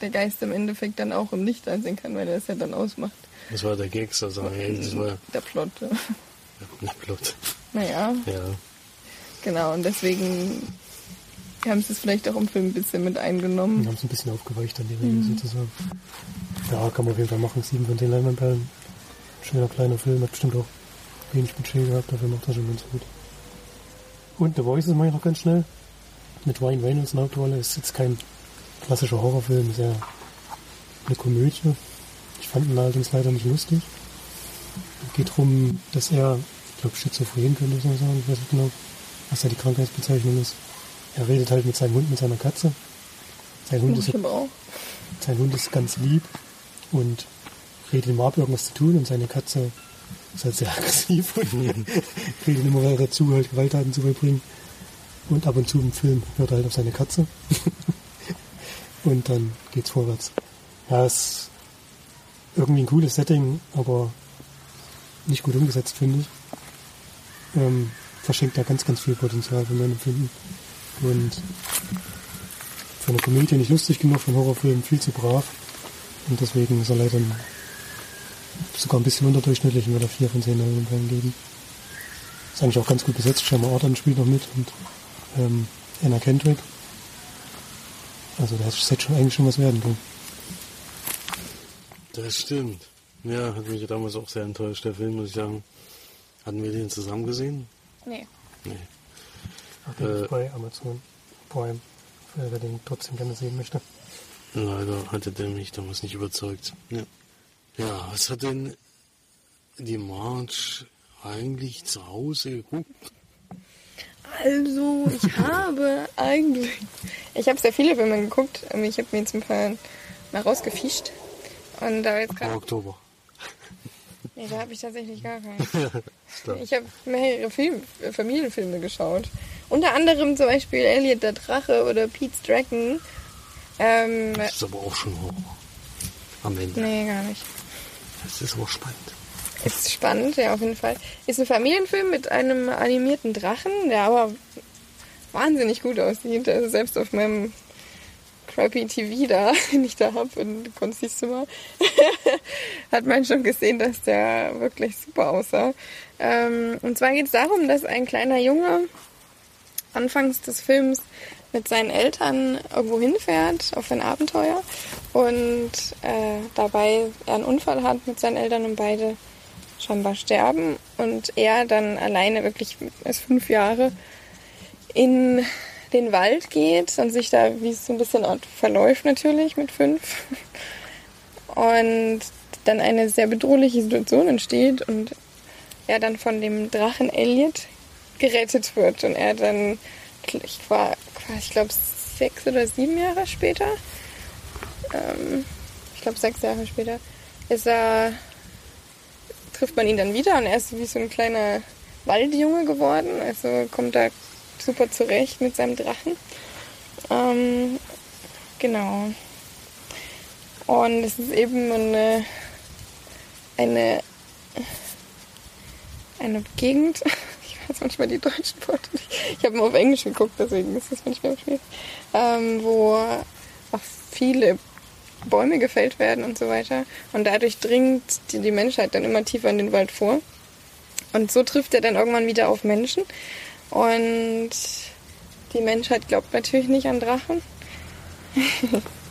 der Geist im Endeffekt dann auch im Licht ansehen kann, weil er es ja dann ausmacht. Das war der Gag, also, das war Der Plot. Ja. na, Plot. Naja, Ja. genau. Und deswegen haben sie es vielleicht auch im Film ein bisschen mit Wir eingenommen. haben es ein bisschen aufgeweicht an die Regeln sozusagen. Ja, kann man auf jeden Fall machen. Sieben von den Leinwandperlen. Schöner kleiner Film, hat bestimmt auch wenig Budget gehabt, dafür macht er schon ganz gut. Und The Voices mache ich noch ganz schnell. Mit Ryan Reynolds in der Hauptrolle. Ist jetzt kein klassischer Horrorfilm, ist ja eine Komödie. Ich fand ihn allerdings leider nicht lustig. Geht darum, dass er, ich glaube Schizophren könnte ich sagen, ich weiß nicht genau, was da die Krankheitsbezeichnung ist. Er redet halt mit seinem Hund, mit seiner Katze. Sein Hund ist sein Hund ist ganz lieb und redet ihm ab, irgendwas zu tun und seine Katze ist halt sehr aggressiv und redet immer weiter dazu, halt Gewalttaten zu vollbringen. Und ab und zu im Film hört er halt auf seine Katze. und dann geht's vorwärts. Ja, es ist irgendwie ein cooles Setting, aber nicht gut umgesetzt, finde ich. Ähm, verschenkt da ganz, ganz viel Potenzial für mein Empfinden. Und für eine Komödie nicht lustig genug, für einen Horrorfilm viel zu brav. Und deswegen ist er leider sogar ein bisschen unterdurchschnittlich und wird er 4 von 10 Leinwandperlen geben. Ist eigentlich auch ganz gut besetzt. Sherma Orton spielt noch mit und ähm, Anna Kendrick. Also das hätte schon eigentlich schon was werden können. Das stimmt. Ja, hat mich damals auch sehr enttäuscht, der Film, muss ich sagen. Hatten wir den zusammen gesehen? Nee. Nee. Ach, den Äh. ist bei Amazon Prime, äh, wer den trotzdem gerne sehen möchte. Leider hatte der mich damals nicht überzeugt. Ja. Ja, was hat denn die March eigentlich zu Hause geguckt? Also, ich habe eigentlich. Ich habe sehr viele Filme geguckt. Ähm, Ich habe mir jetzt ein paar mal rausgefischt. Und da jetzt Im gerade. Oktober. Nee, da habe ich tatsächlich gar keinen. Ich habe mehrere Film, äh, Familienfilme geschaut. Unter anderem zum Beispiel Elliot der Drache oder Pete's Dragon. Ähm, Das ist aber auch schon hoch. Am Ende. nee, gar nicht. Das ist aber spannend. Ist spannend, ja, auf jeden Fall. Ist ein Familienfilm mit einem animierten Drachen, der aber wahnsinnig gut aussieht. Also selbst auf meinem crappy TV da, den ich da habe in Konsistzimmer, hat man schon gesehen, dass der wirklich super aussah. Ähm, und zwar geht es darum, dass ein kleiner Junge anfangs des Films mit seinen Eltern irgendwo hinfährt auf ein Abenteuer und äh, dabei er einen Unfall hat mit seinen Eltern und beide scheinbar sterben und er dann alleine wirklich erst fünf Jahre in den Wald geht und sich da wie es so ein bisschen verläuft natürlich mit fünf. Und dann eine sehr bedrohliche Situation entsteht und er dann von dem Drachen Elliot gerettet wird und er dann ich war ich glaube sechs oder sieben Jahre später. Ähm, ich glaube sechs Jahre später. Ist er trifft man ihn dann wieder und er ist wie so ein kleiner Waldjunge geworden. Also kommt da super zurecht mit seinem Drachen. Ähm, genau. Und es ist eben eine eine eine Gegend weiß manchmal die deutschen Worte nicht. Ich habe mal auf Englisch geguckt, deswegen ist das manchmal schwierig. Ähm, wo auch viele Bäume gefällt werden und so weiter. Und dadurch dringt die, die Menschheit dann immer tiefer in den Wald vor. Und so trifft er dann irgendwann wieder auf Menschen. Und die Menschheit glaubt natürlich nicht an Drachen.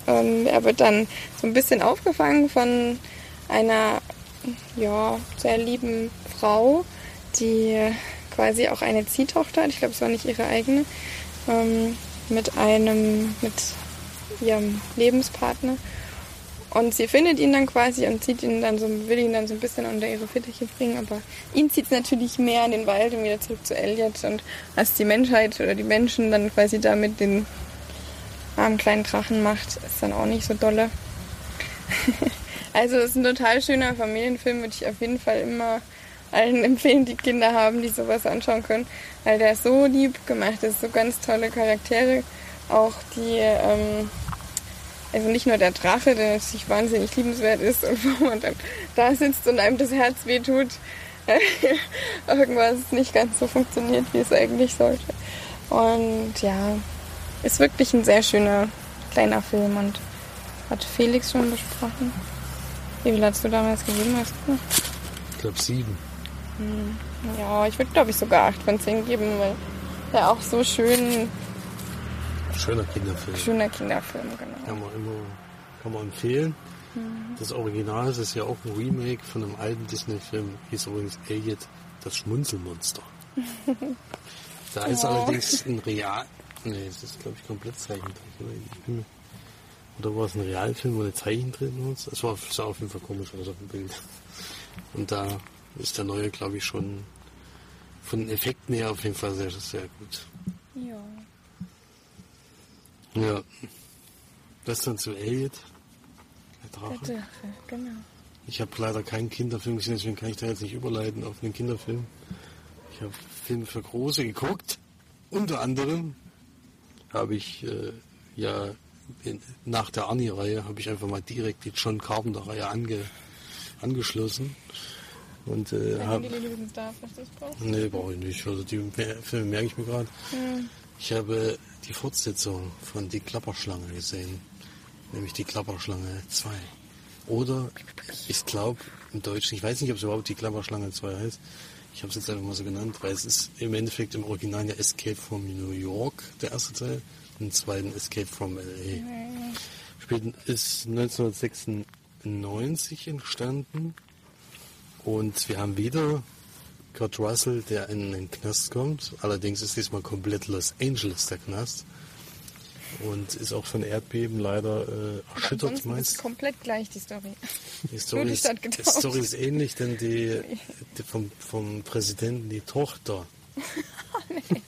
und er wird dann so ein bisschen aufgefangen von einer ja, sehr lieben Frau, die quasi auch eine Ziehtochter. Ich glaube, es war nicht ihre eigene. Ähm, mit einem, mit ihrem Lebenspartner. Und sie findet ihn dann quasi und zieht ihn dann so, will ihn dann so ein bisschen unter ihre Fittiche bringen, aber ihn zieht es natürlich mehr in den Wald und wieder zurück zu Elliot. Und was die Menschheit oder die Menschen dann quasi da mit den armen kleinen Drachen macht, ist dann auch nicht so dolle. also es ist ein total schöner Familienfilm, würde ich auf jeden Fall immer allen empfehlen, die Kinder haben, die sowas anschauen können, weil der so lieb gemacht ist, so ganz tolle Charaktere. Auch die ähm, also nicht nur der Drache, der natürlich wahnsinnig liebenswert ist und wo man dann da sitzt und einem das Herz wehtut, irgendwas nicht ganz so funktioniert, wie es eigentlich sollte. Und ja, ist wirklich ein sehr schöner kleiner Film und hat Felix schon besprochen. Wie viel hast du damals gegeben? Hast du? Ich glaube sieben. Hm, ja, ich würde glaube ich sogar acht von zehn geben, weil der auch so schön Schöner Kinderfilm. Schöner Kinderfilm, genau. Kann man immer kann man empfehlen. Mhm. Das Original das ist ja auch ein Remake von einem alten Disney-Film. Hieß übrigens Elliot, das Schmunzelmonster. da ist oh. allerdings ein Real... Nee, es ist glaube ich komplett Zeichentrick. Oder? war es ein Realfilm, wo eine Zeichen drin ist? Das war, sah auf jeden Fall komisch aus auf dem Bild. Und da ist der neue, glaube ich, schon von den Effekten her auf jeden Fall sehr, sehr gut. Ja. Ja. Das dann zu Elliot. Der Drache. Der Drache, genau. Ich habe leider keinen Kinderfilm gesehen, deswegen kann ich da jetzt nicht überleiten auf einen Kinderfilm. Ich habe Filme für Große geguckt. Unter anderem habe ich äh, ja in, nach der Arnie-Reihe habe ich einfach mal direkt die John Carpenter-Reihe ange, angeschlossen. Und äh, habe. Nee, brauche ich nicht. Also die Filme merke ich mir gerade. Hm. Ich habe die Fortsetzung von Die Klapperschlange gesehen, nämlich Die Klapperschlange 2. Oder ich glaube im Deutschen, ich weiß nicht, ob es überhaupt Die Klapperschlange 2 heißt. Ich habe es jetzt einfach mal so genannt, weil es ist im Endeffekt im Original ja Escape from New York, der erste Teil, und im zweiten Escape from LA. Spielt, ist 1996 entstanden und wir haben wieder Kurt Russell, der in den Knast kommt. Allerdings ist diesmal komplett Los Angeles der Knast. Und ist auch von Erdbeben leider äh, erschüttert meist. Ist komplett gleich die Story. Die Story, ist, die Story ist ähnlich, denn die, die vom, vom Präsidenten die Tochter nee.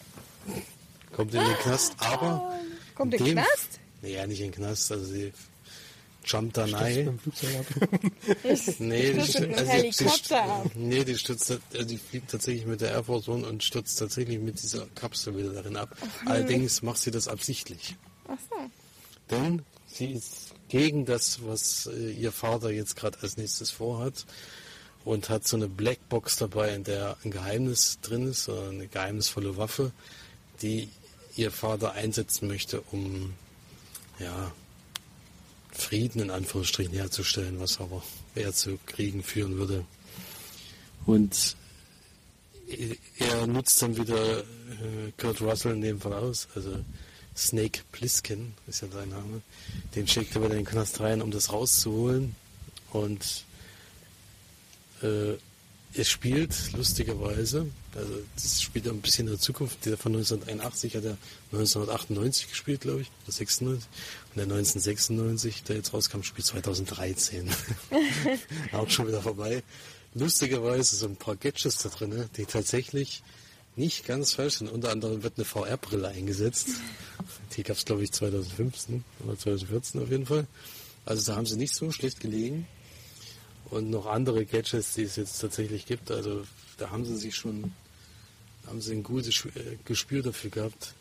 kommt in den Knast, aber. Kommt in den Knast? Naja, nicht in den Knast. Also sie jumpt da rein. nee, die also Helikopter ab. Nee, die stürzt, also die fliegt tatsächlich mit der Air Force One und stürzt tatsächlich mit dieser Kapsel wieder darin ab. Okay. Allerdings macht sie das absichtlich. Ach so. Denn sie ist gegen das, was äh, ihr Vater jetzt gerade als nächstes vorhat und hat so eine Blackbox dabei, in der ein Geheimnis drin ist, oder eine geheimnisvolle Waffe, die ihr Vater einsetzen möchte, um ja, Frieden in Anführungsstrichen herzustellen, was aber eher zu Kriegen führen würde. Und er nutzt dann wieder äh, Kurt Russell in dem Fall aus, also Snake Plissken ist ja sein Name. Den schickt er wieder in den Knast rein, um das rauszuholen. Und äh, es spielt lustigerweise, also das spielt ein bisschen in der Zukunft, der von 1981 hat er 1998 gespielt, glaube ich, oder 96. Und der 1996, der jetzt rauskam, spielt 2013. Auch schon wieder vorbei. Lustigerweise so ein paar Gadgets da drin, die tatsächlich nicht ganz falsch sind. Unter anderem wird eine VR-Brille eingesetzt. Die gab es, glaube ich, 2015 oder 2014 auf jeden Fall. Also da haben sie nicht so schlecht gelegen und noch andere Gadgets, die es jetzt tatsächlich gibt. Also da haben sie sich schon, haben sie ein gutes äh, Gespür dafür gehabt.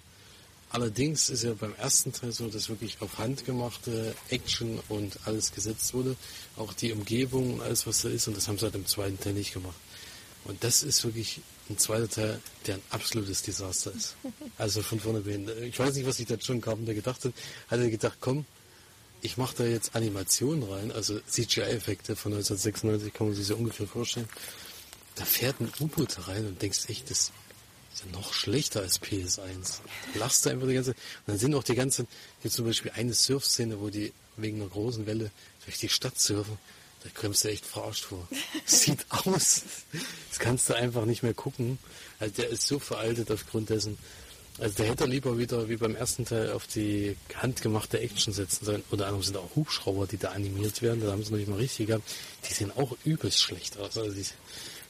Allerdings ist ja beim ersten Teil so, dass wirklich auf handgemachte Action und alles gesetzt wurde. Auch die Umgebung und alles, was da ist. Und das haben sie halt im zweiten Teil nicht gemacht. Und das ist wirklich ein zweiter Teil, der ein absolutes Desaster ist. Also von vorne bis hin. Ich weiß nicht, was sich der John Carpenter gedacht hat. Hat er gedacht, komm, ich mache da jetzt Animationen rein, also CGI-Effekte von 1996, kann man sich so ungefähr vorstellen. Da fährt ein U-Boot rein und denkst echt, das ist ja noch schlechter als PS1. Da lachst du einfach die ganze Und dann sind auch die ganzen, hier zum Beispiel eine Surf-Szene, wo die wegen einer großen Welle durch die Stadt surfen. Da kommst du echt verarscht vor. Sieht aus. Das kannst du einfach nicht mehr gucken. Also der ist so veraltet aufgrund dessen. Also der hätte lieber wieder wie beim ersten Teil auf die handgemachte Action setzen sollen. Unter anderem sind auch Hubschrauber, die da animiert werden. Da haben sie noch nicht mal richtig gehabt. Die sehen auch übelst schlecht aus. Also die,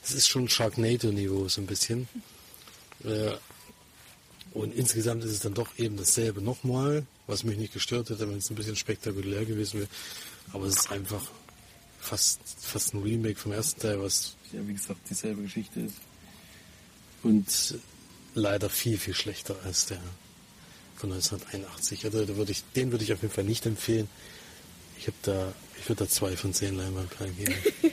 das ist schon Sharknado-Niveau so ein bisschen. Äh, und insgesamt ist es dann doch eben dasselbe nochmal, was mich nicht gestört hätte, wenn es ein bisschen spektakulär gewesen wäre. Aber es ist einfach fast, fast ein Remake vom ersten Teil, was ja wie gesagt dieselbe Geschichte ist. Und leider viel, viel schlechter als der von 1981. Also da würde ich, den würde ich auf jeden Fall nicht empfehlen. Ich habe da, ich würde da zwei von zehn Leinwandperlen geben.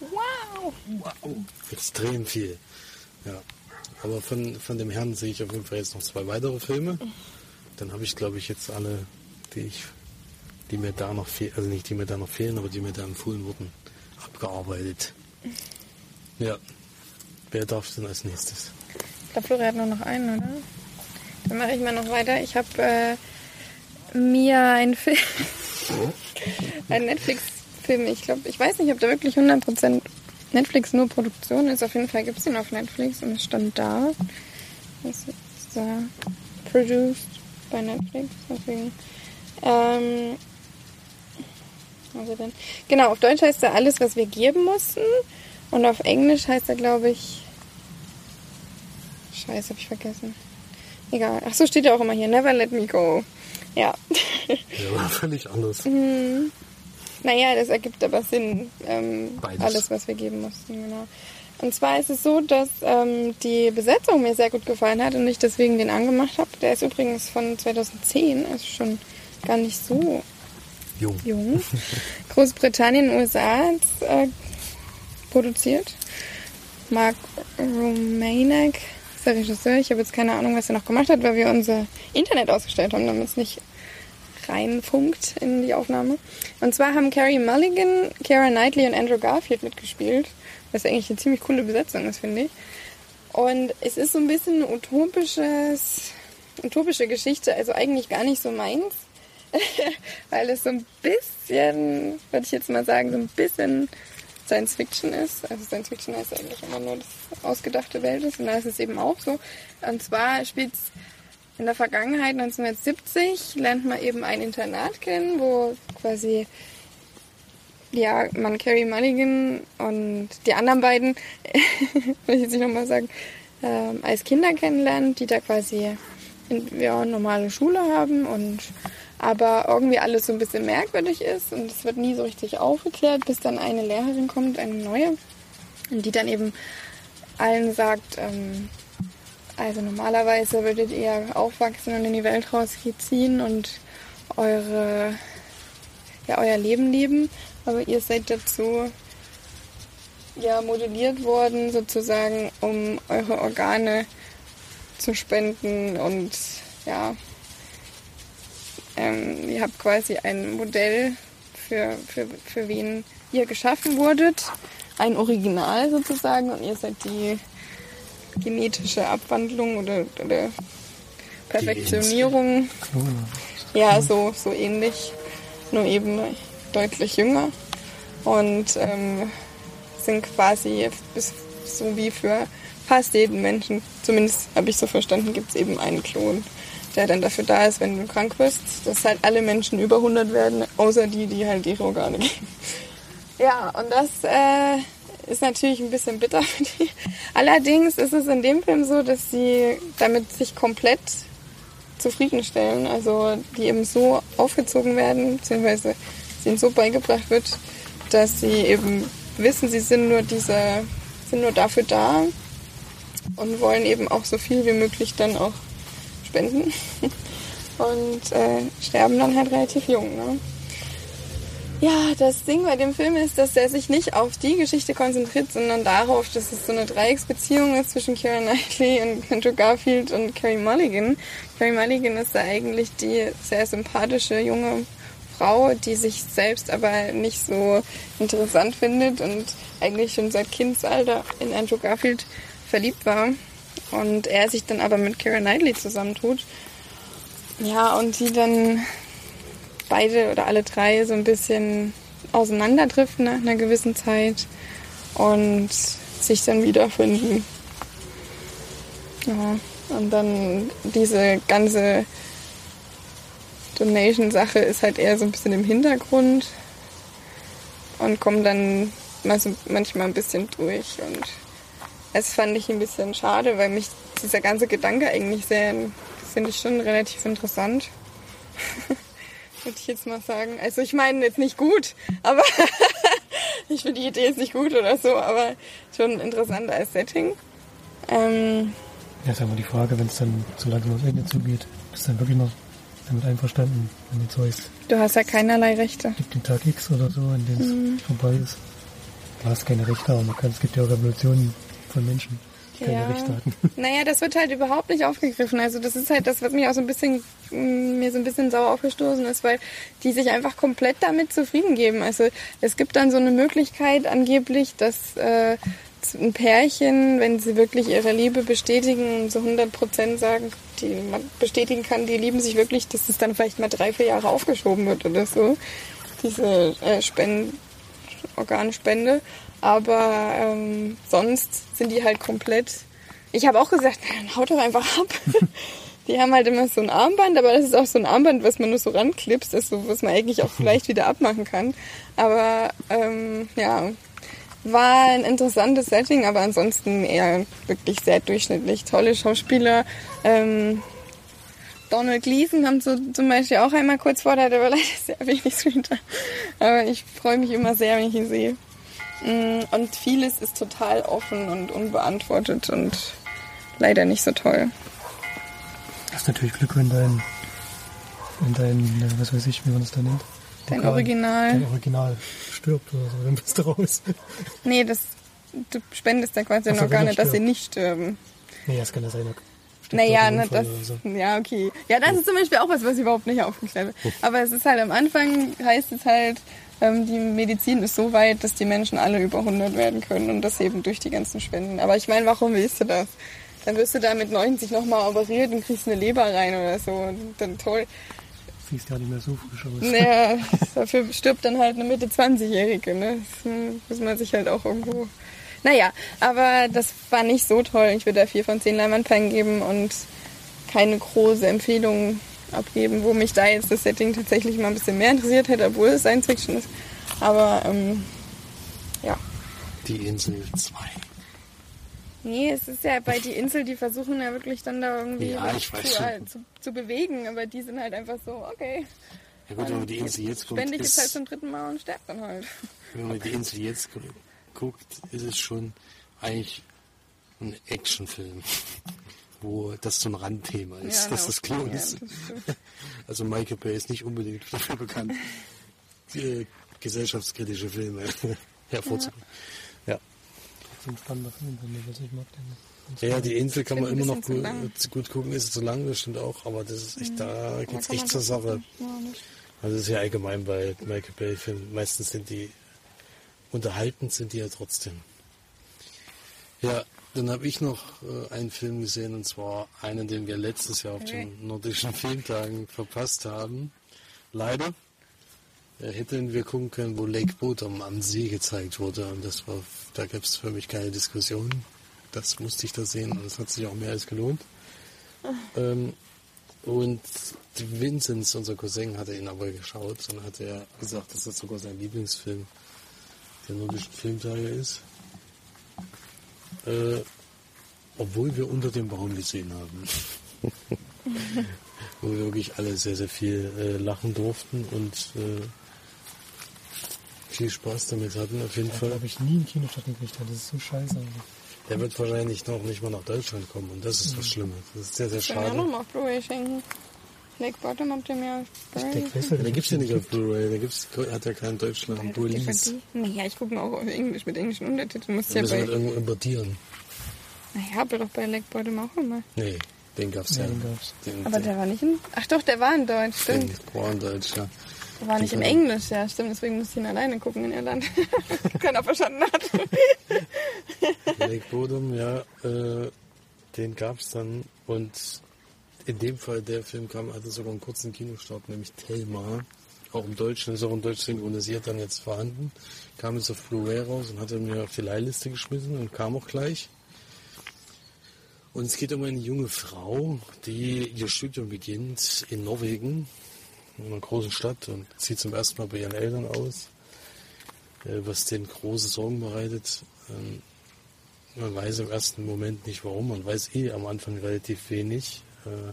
wow! Wow! Extrem viel. Ja. Aber von, von dem Herrn sehe ich auf jeden Fall jetzt noch zwei weitere Filme. Dann habe ich, glaube ich, jetzt alle, die ich die mir da noch fehlen, also nicht die mir da noch fehlen, aber die mir da empfohlen wurden, abgearbeitet. Ja. Wer darf denn als nächstes? Ich glaube, Florian hat nur noch einen, oder? Dann mache ich mal noch weiter. Ich habe äh, mir einen Film, einen Netflix-Film, ich glaube, ich weiß nicht, ob da wirklich 100% Netflix nur Produktion ist. Auf jeden Fall gibt es ihn auf Netflix und es stand da. Das ist da produced bei Netflix. Deswegen. Ähm, also dann, genau, auf Deutsch heißt er alles, was wir geben mussten. Und auf Englisch heißt er, glaube ich. Scheiße, hab ich vergessen. Egal. Ach so, steht ja auch immer hier. Never let me go. Ja. Ja, völlig anders. hm. Naja, das ergibt aber Sinn. Ähm, alles, was wir geben mussten, genau. Und zwar ist es so, dass ähm, die Besetzung mir sehr gut gefallen hat und ich deswegen den angemacht habe. Der ist übrigens von 2010, also schon gar nicht so Jung. Jung. Großbritannien, USA äh, produziert. Mark Romanek der Regisseur. Ich habe jetzt keine Ahnung, was er noch gemacht hat, weil wir unser Internet ausgestellt haben, damit es nicht reinfunkt in die Aufnahme. Und zwar haben Carrie Mulligan, Kara Knightley und Andrew Garfield mitgespielt, was eigentlich eine ziemlich coole Besetzung ist, finde ich. Und es ist so ein bisschen ein utopisches, utopische Geschichte, also eigentlich gar nicht so meins. weil es so ein bisschen, würde ich jetzt mal sagen, so ein bisschen Science Fiction ist. Also Science Fiction heißt eigentlich immer nur, dass ausgedachte Welt ist und da ist es eben auch so. Und zwar spielt es in der Vergangenheit 1970 lernt man eben ein Internat kennen, wo quasi ja, man Carrie Mulligan und die anderen beiden, will ich jetzt nicht nochmal sagen, ähm, als Kinder kennenlernt, die da quasi in, ja, normale Schule haben und aber irgendwie alles so ein bisschen merkwürdig ist und es wird nie so richtig aufgeklärt, bis dann eine Lehrerin kommt, eine neue, die dann eben allen sagt, ähm, also normalerweise würdet ihr aufwachsen und in die Welt rausziehen und eure, ja, euer Leben leben, aber ihr seid dazu ja modelliert worden, sozusagen, um eure Organe zu spenden und ja, ähm, ihr habt quasi ein Modell, für, für, für wen ihr geschaffen wurdet. Ein Original sozusagen und ihr seid die genetische Abwandlung oder, oder Perfektionierung. Ja, so, so ähnlich, nur eben deutlich jünger. Und ähm, sind quasi bis, so wie für fast jeden Menschen, zumindest habe ich so verstanden, gibt es eben einen Klon der dann dafür da ist, wenn du krank bist, dass halt alle Menschen über 100 werden, außer die, die halt ihre Organe geben. Ja, und das äh, ist natürlich ein bisschen bitter für die. Allerdings ist es in dem Film so, dass sie damit sich komplett zufriedenstellen. Also die eben so aufgezogen werden, beziehungsweise ihnen so beigebracht wird, dass sie eben wissen, sie sind nur dieser, sind nur dafür da und wollen eben auch so viel wie möglich dann auch spenden und äh, sterben dann halt relativ jung. Ne? Ja, das Ding bei dem Film ist, dass er sich nicht auf die Geschichte konzentriert, sondern darauf, dass es so eine Dreiecksbeziehung ist zwischen Keira Knightley und Andrew Garfield und Carrie Mulligan. Carrie Mulligan ist da eigentlich die sehr sympathische junge Frau, die sich selbst aber nicht so interessant findet und eigentlich schon seit Kindsalter in Andrew Garfield verliebt war. Und er sich dann aber mit Kira Knightley zusammentut. Ja, und die dann beide oder alle drei so ein bisschen auseinanderdriften nach einer gewissen Zeit und sich dann wiederfinden. Ja, und dann diese ganze Donation-Sache ist halt eher so ein bisschen im Hintergrund und kommt dann manchmal ein bisschen durch. Und es fand ich ein bisschen schade, weil mich dieser ganze Gedanke eigentlich sehr, finde ich schon relativ interessant. Würde ich jetzt mal sagen. Also ich meine jetzt nicht gut, aber ich finde die Idee jetzt nicht gut oder so, aber schon interessant als Setting. Ähm, ja, ist aber die Frage, wenn es dann so langsam aufs Ende zugeht, bist du dann wirklich noch damit einverstanden, wenn du zeugst? Du hast ja keinerlei Rechte. Gibt den Tag X oder so, in dem es mhm. vorbei ist. Du hast keine Rechte, aber man kann, es gibt ja auch Revolutionen von Menschen keine ja. Rechte hatten. Naja, das wird halt überhaupt nicht aufgegriffen. Also das ist halt das, was mich auch so ein bisschen, mm, mir so ein bisschen sauer aufgestoßen ist, weil die sich einfach komplett damit zufrieden geben. Also es gibt dann so eine Möglichkeit angeblich, dass äh, ein Pärchen, wenn sie wirklich ihre Liebe bestätigen und so 100 Prozent sagen, die man bestätigen kann, die lieben sich wirklich, dass es dann vielleicht mal drei, vier Jahre aufgeschoben wird oder so. Diese äh, Spenden, Organspende. Aber ähm, sonst sind die halt komplett. Ich habe auch gesagt, dann haut doch einfach ab. die haben halt immer so ein Armband, aber das ist auch so ein Armband, was man nur so ranklipst, ist so, was man eigentlich auch vielleicht wieder abmachen kann. Aber ähm, ja, war ein interessantes Setting, aber ansonsten eher wirklich sehr durchschnittlich. Tolle Schauspieler. Ähm, Donald Gleason haben so zum Beispiel auch einmal kurz vor, der hat aber leider sehr wenig Screentime. Aber ich freue mich immer sehr, wenn ich ihn sehe. Mm, und vieles ist total offen und unbeantwortet und leider nicht so toll. Du hast natürlich Glück, wenn dein, wenn dein, was weiß ich, wie man das da nennt. Dein Original. Dein Original stirbt oder so, dann bist du raus. Nee, das, du spendest ja quasi so, Organe, dass sie nicht sterben. Nee, das kann ja sein. Naja, ne, das, so. ja, okay. Ja, das ist zum Beispiel auch was, was ich überhaupt nicht aufgeklärt habe. Aber es ist halt am Anfang, heißt es halt, ähm, die Medizin ist so weit, dass die Menschen alle über 100 werden können und das eben durch die ganzen Spenden. Aber ich meine, warum willst du das? Dann wirst du da mit 90 nochmal operiert und kriegst eine Leber rein oder so. Und dann toll. Siehst ja nicht mehr so frisch aus. Naja, dafür stirbt dann halt eine Mitte 20-Jährige. Ne? Das muss man sich halt auch irgendwo. Naja, aber das war nicht so toll. Ich würde da 4 von 10 Leinwandperlen geben und keine große Empfehlung abgeben, wo mich da jetzt das Setting tatsächlich mal ein bisschen mehr interessiert hätte, obwohl es Science Fiction ist. Aber ähm, ja. Die Insel 2. Nee, es ist ja bei die Insel, die versuchen ja wirklich dann da irgendwie ja, zu, halt, zu, zu, bewegen, aber die sind halt einfach so, okay. Ja gut, wenn man die Insel jetzt guckt. Ständig ist halt zum dritten Mal und sterbt dann halt. Wenn man die Insel jetzt guckt, ist es schon eigentlich ein Actionfilm wo das so ein Randthema ist, ja, dass das Klo ja, ist. Das also Michael Bay ist nicht unbedingt dafür bekannt, die, gesellschaftskritische Filme hervorzubringen. Ja. ja. Das ist ein spannender Film, was ich mag den. Ja, die Insel kann man immer noch gut, gut, gucken, ist zu lang, das stimmt auch, aber das ist echt, da geht es echt zur Sache. Also das ist ja allgemein bei Michael Bay-Filmen. Meistens sind die unterhaltend, sind die ja trotzdem. Ja, dann habe ich noch äh, einen Film gesehen, und zwar einen, den wir letztes Jahr auf den nordischen Filmtagen verpasst haben. Leider. Äh, hätten wir gucken können, wo Lake Bottom am See gezeigt wurde. Und das war, da gab es für mich keine Diskussion. Das musste ich da sehen und es hat sich auch mehr als gelohnt. Ähm, und Vinzenz, unser Cousin, hatte ihn aber geschaut und hat er gesagt, dass das sogar sein Lieblingsfilm der nordischen Filmtage ist. Äh, obwohl wir unter dem Baum gesehen haben. Wo wir wirklich alle sehr, sehr viel äh, lachen durften und äh, viel Spaß damit hatten, auf jeden ja, Fall. habe ich nie in Kinostart gekriegt, das ist so scheiße. Der wird wahrscheinlich noch nicht mal nach Deutschland kommen und das ist mhm. was Schlimmes. Das ist sehr, sehr schade. Ich kann ja noch mal Blu-ray schenken. Lake Bottom habt ihr mir Der gibt es ja nicht auf Blu-ray, der gibt's, hat ja kein Deutschland. Naja, ich gucke mal auch auf Englisch mit englischen Untertiteln. Muss ja bei... Halt irgendwo importieren. Naja, aber doch bei Lake Bottom auch immer. Nee, den gab's ja. Den gab's. Den, aber der war nicht in... Ach doch, der war in Deutsch, stimmt. Der war in Deutsch, ja. War nicht im Englisch, ja, stimmt. Deswegen musste ich ihn alleine gucken in Irland. Keiner verstanden hat. Lake Bodom, ja, äh, den gab es dann. Und in dem Fall, der Film kam, hatte sogar einen kurzen Kinostart, nämlich Thelma. Auch im Deutschen, ist auch im Deutsch synchronisiert dann jetzt vorhanden. Kam jetzt auf Blu-ray raus und hatte mir auf die Leihliste geschmissen und kam auch gleich. Und es geht um eine junge Frau, die ihr Studium beginnt in Norwegen, in einer großen Stadt und zieht zum ersten Mal bei ihren Eltern aus, äh, was denen große Sorgen bereitet. Ähm, man weiß im ersten Moment nicht warum, man weiß eh am Anfang relativ wenig. Äh,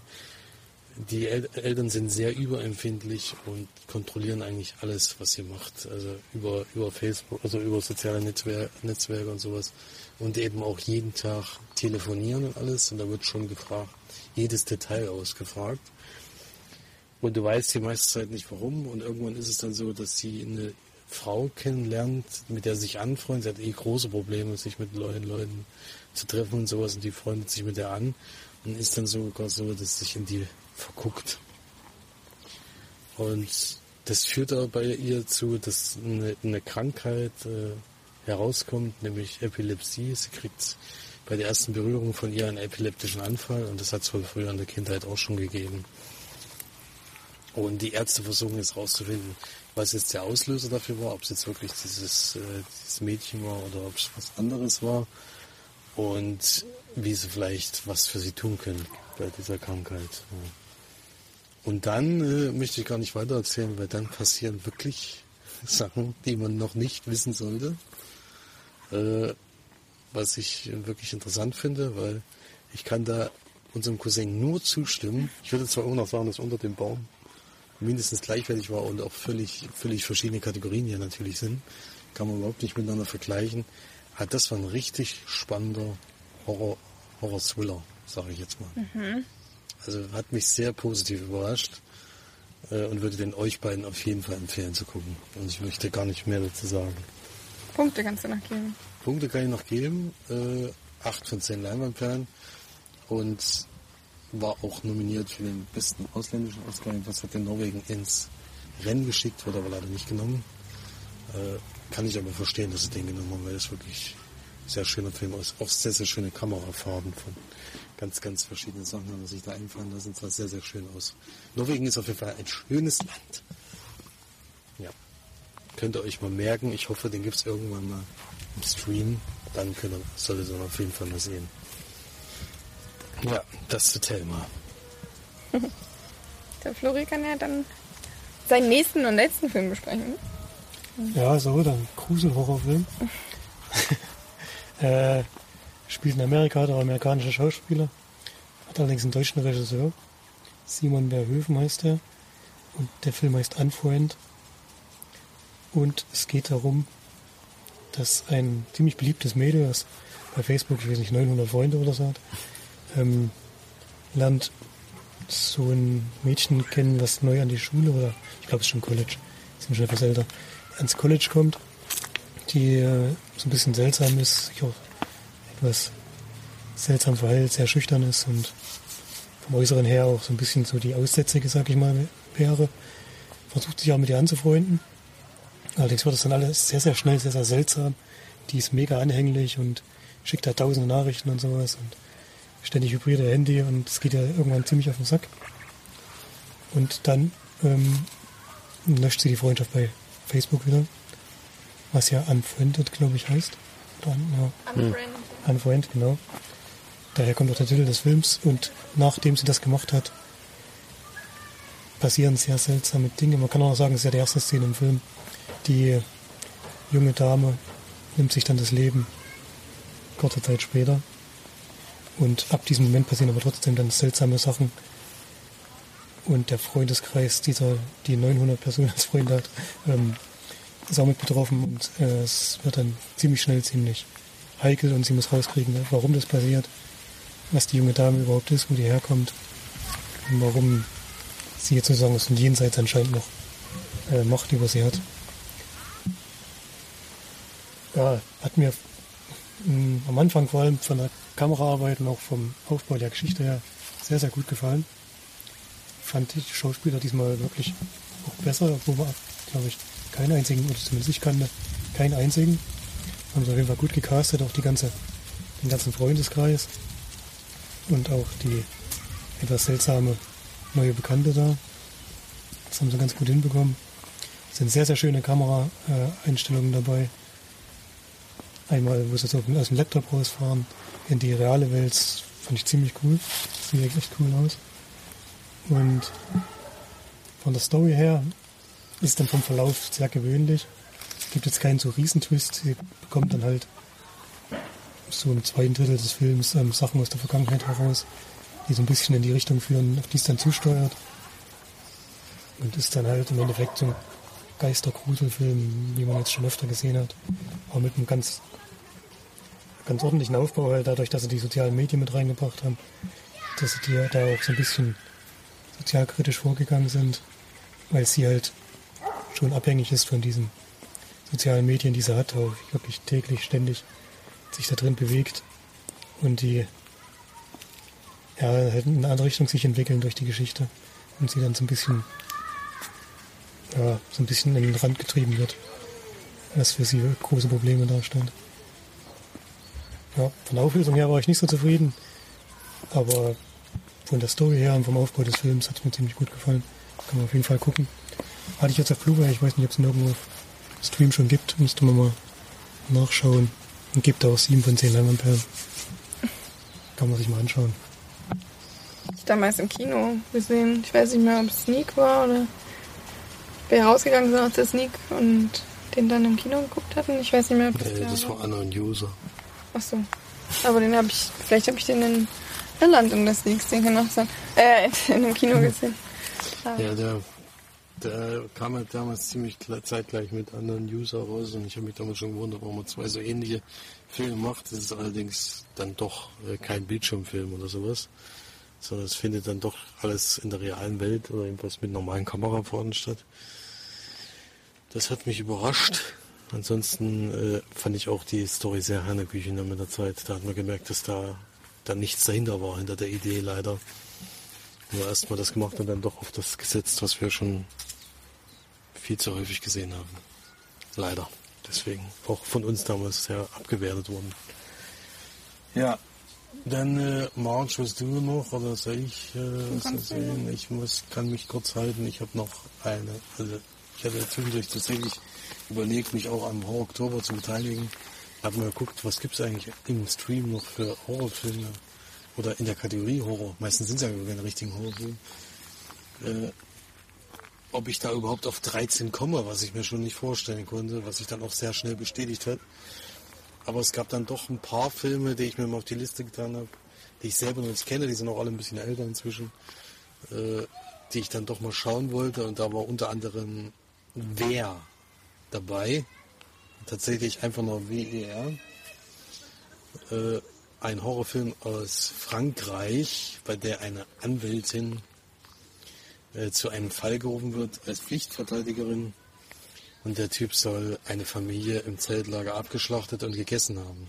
die El Eltern sind sehr überempfindlich und kontrollieren eigentlich alles, was sie macht. Also über, über Facebook, also über soziale Netzwer Netzwerke und sowas. Und eben auch jeden Tag telefonieren und alles. Und da wird schon gefragt, jedes Detail ausgefragt. Und du weißt die meiste Zeit nicht warum. Und irgendwann ist es dann so, dass sie eine Frau kennenlernt, mit der sie sich anfreundet. Sie hat eh große Probleme, sich mit neuen Leuten zu treffen und sowas. Und die freundet sich mit der an. Und ist dann sogar so, dass sich in die verguckt. Und das führt aber bei ihr zu, dass eine, eine Krankheit äh, herauskommt, nämlich Epilepsie. Sie kriegt bei der ersten Berührung von ihr einen epileptischen Anfall und das hat es wohl früher in der Kindheit auch schon gegeben. Und die Ärzte versuchen jetzt rauszufinden, was jetzt der Auslöser dafür war, ob es jetzt wirklich dieses, äh, dieses Mädchen war oder ob es was anderes war und wie sie vielleicht was für sie tun können bei dieser Krankheit. Und dann äh, möchte ich gar nicht weiter erzählen, weil dann passieren wirklich Sachen, die man noch nicht wissen sollte. Äh, was ich wirklich interessant finde, weil ich kann da unserem Cousin nur zustimmen. Ich würde zwar immer noch sagen, dass unter dem Baum mindestens gleichwertig war und auch völlig, völlig verschiedene Kategorien hier natürlich sind. Kann man überhaupt nicht miteinander vergleichen. Aber das war ein richtig spannender Horror, Horror-Thriller, sage ich jetzt mal. Mhm. Also hat mich sehr positiv überrascht äh, und würde den euch beiden auf jeden Fall empfehlen zu gucken. Und ich möchte gar nicht mehr dazu sagen. Punkte kannst du noch geben. Punkte kann ich noch geben. Äh, 8 von 10 Leinwandperlen. Und war auch nominiert für den besten ausländischen Oscar. Was hat der Norwegen ins Rennen geschickt, wurde aber leider nicht genommen. Äh, kann ich aber verstehen, dass sie den genommen haben, weil das wirklich ein sehr schöner Film ist. Auch sehr, sehr schöne Kamerafahrten von ganz, ganz verschiedene Sachen haben sich da einfallen lassen. Sah sehr, sehr schön aus. Norwegen ist auf jeden Fall ein schönes Land. Ja. Könnt ihr euch mal merken. Ich hoffe, den gibt es irgendwann mal im Stream. Dann könnt ihr, solltet ihr auf jeden Fall mal sehen. Ja, das zu Thelma. Der Flori kann ja dann seinen nächsten und letzten Film besprechen. Ja, so, dann Grusel-Horrorfilm. äh, spielt in Amerika, der amerikanische Schauspieler. Hat allerdings einen deutschen Regisseur. Simon Verhoeven heißt er. Und der Film heißt Unfriend. Und es geht darum, dass ein ziemlich beliebtes Mädel, das bei Facebook, ich weiß nicht, 900 Freunde oder so hat, ähm, lernt so ein Mädchen kennen, was neu an die Schule oder ich glaube es ist schon College, sind schon etwas älter, ans College kommt, die äh, so ein bisschen seltsam ist, sich auch etwas seltsam verhält, sehr schüchtern ist und vom Äußeren her auch so ein bisschen so die Aussätzige, sag ich mal, wäre. Versucht sich auch mit ihr anzufreunden. Allerdings wird das dann alles sehr, sehr schnell, sehr, sehr seltsam. Die ist mega anhänglich und schickt da tausende Nachrichten und sowas und ständig vibriert ihr Handy und es geht ja irgendwann ziemlich auf den Sack. Und dann ähm, löscht sie die Freundschaft bei Facebook wieder, was ja Unfriended, glaube ich, heißt. Dann, ja. Unfriended. Unfriend, genau. Daher kommt auch der Titel des Films. Und nachdem sie das gemacht hat, passieren sehr seltsame Dinge. Man kann auch sagen, es ist ja die erste Szene im Film. Die junge Dame nimmt sich dann das Leben kurze Zeit später. Und ab diesem Moment passieren aber trotzdem dann seltsame Sachen. Und der Freundeskreis dieser, die 900 Personen als Freunde hat, ähm, ist auch mit betroffen. Und äh, es wird dann ziemlich schnell ziemlich heikel und sie muss rauskriegen, warum das passiert, was die junge Dame überhaupt ist, wo die herkommt und warum sie jetzt sozusagen aus dem Jenseits anscheinend noch äh, Macht über sie hat. Ja, hat mir mh, mm, am Anfang vor allem von der Kameraarbeit und auch vom Aufbau der Geschichte her sehr, sehr gut gefallen. Fand ich die Schauspieler diesmal wirklich auch besser, wo wir, glaube ich, keinen einzigen, oder zumindest ich kannte, keinen einzigen. Haben sie auf jeden Fall gut gecastet, auch die ganze, den ganzen Freundeskreis. Und auch die etwas seltsame neue Bekannte da. Das haben sie ganz gut hinbekommen. Es sind sehr, sehr schöne Kameraeinstellungen dabei. Einmal, wo sie so aus dem Laptop rausfahren in die reale Welt, fand ich ziemlich cool. Sieht echt cool aus. Und von der Story her ist dann vom Verlauf sehr gewöhnlich. Es gibt jetzt keinen so Riesentwist. Sie bekommt dann halt so im zweiten Drittel des Films ähm, Sachen aus der Vergangenheit heraus, die so ein bisschen in die Richtung führen, auf die es dann zusteuert. Und ist dann halt im Endeffekt so ein Geistergruselfilm, wie man jetzt schon öfter gesehen hat. Aber mit einem ganz, ganz ordentlichen Aufbau, halt dadurch, dass sie die sozialen Medien mit reingebracht haben, dass sie die da auch so ein bisschen sozialkritisch vorgegangen sind, weil sie halt schon abhängig ist von diesen sozialen Medien, die sie hat, auch wirklich täglich, ständig sich da drin bewegt und die ja, halt in eine andere Richtung sich entwickeln durch die Geschichte und sie dann so ein bisschen ja, so ein bisschen in den Rand getrieben wird, was für sie große Probleme darstellt. Ja, von der Auflösung her war ich nicht so zufrieden, aber von der Story her und vom Aufbau des Films hat es mir ziemlich gut gefallen. Kann man auf jeden Fall gucken. Hatte ich jetzt auf Blu-ray, ich weiß nicht, ob es nirgendwo auf Stream schon gibt, müsste man mal nachschauen. Und gibt auch 7 von 10 Leinwandperlen. Kann man sich mal anschauen. Ich damals im Kino gesehen. Ich weiß nicht mehr, ob es Sneak war oder wir rausgegangen sind aus der Sneak und den dann im Kino geguckt hatten. Ich weiß nicht mehr, ob das, nee, das war Anna und User. Ach so. Aber den habe ich, vielleicht habe ich den in Irland der Sneak sehen kann sein. Äh, in einem Kino gesehen. Klar. Ja, der, der kam halt damals ziemlich zeitgleich mit anderen User raus und ich habe mich damals schon gewundert, warum man zwei so ähnliche Filme macht. Das ist allerdings dann doch äh, kein Bildschirmfilm oder sowas, sondern es findet dann doch alles in der realen Welt oder irgendwas mit normalen Kamerafahrten statt. Das hat mich überrascht. Ansonsten äh, fand ich auch die Story sehr hanebüchen mit der Zeit. Da hat man gemerkt, dass da, da nichts dahinter war, hinter der Idee leider. Nur erstmal das gemacht und dann doch auf das gesetzt, was wir schon viel zu häufig gesehen haben. Leider. Deswegen auch von uns damals sehr abgewertet worden. Ja, dann äh, Marge, was du noch oder soll ich äh, so sehen? Ich muss, kann mich kurz halten. Ich habe noch eine. Also ich hatte zwischendurch tatsächlich überlegt, mich auch am Horror Oktober zu beteiligen. Habe mal geguckt, was gibt es eigentlich im Stream noch für Horrorfilme oder in der Kategorie Horror. Meistens sind es ja keine richtigen Horrorfilme. Äh, ob ich da überhaupt auf 13 komme, was ich mir schon nicht vorstellen konnte, was sich dann auch sehr schnell bestätigt hat. Aber es gab dann doch ein paar Filme, die ich mir mal auf die Liste getan habe, die ich selber noch nicht kenne, die sind auch alle ein bisschen älter inzwischen, äh, die ich dann doch mal schauen wollte. Und da war unter anderem Wer dabei. Tatsächlich einfach nur WER. Äh, ein Horrorfilm aus Frankreich, bei der eine Anwältin äh, zu einem Fall gerufen wird als Pflichtverteidigerin. Und der Typ soll eine Familie im Zeltlager abgeschlachtet und gegessen haben.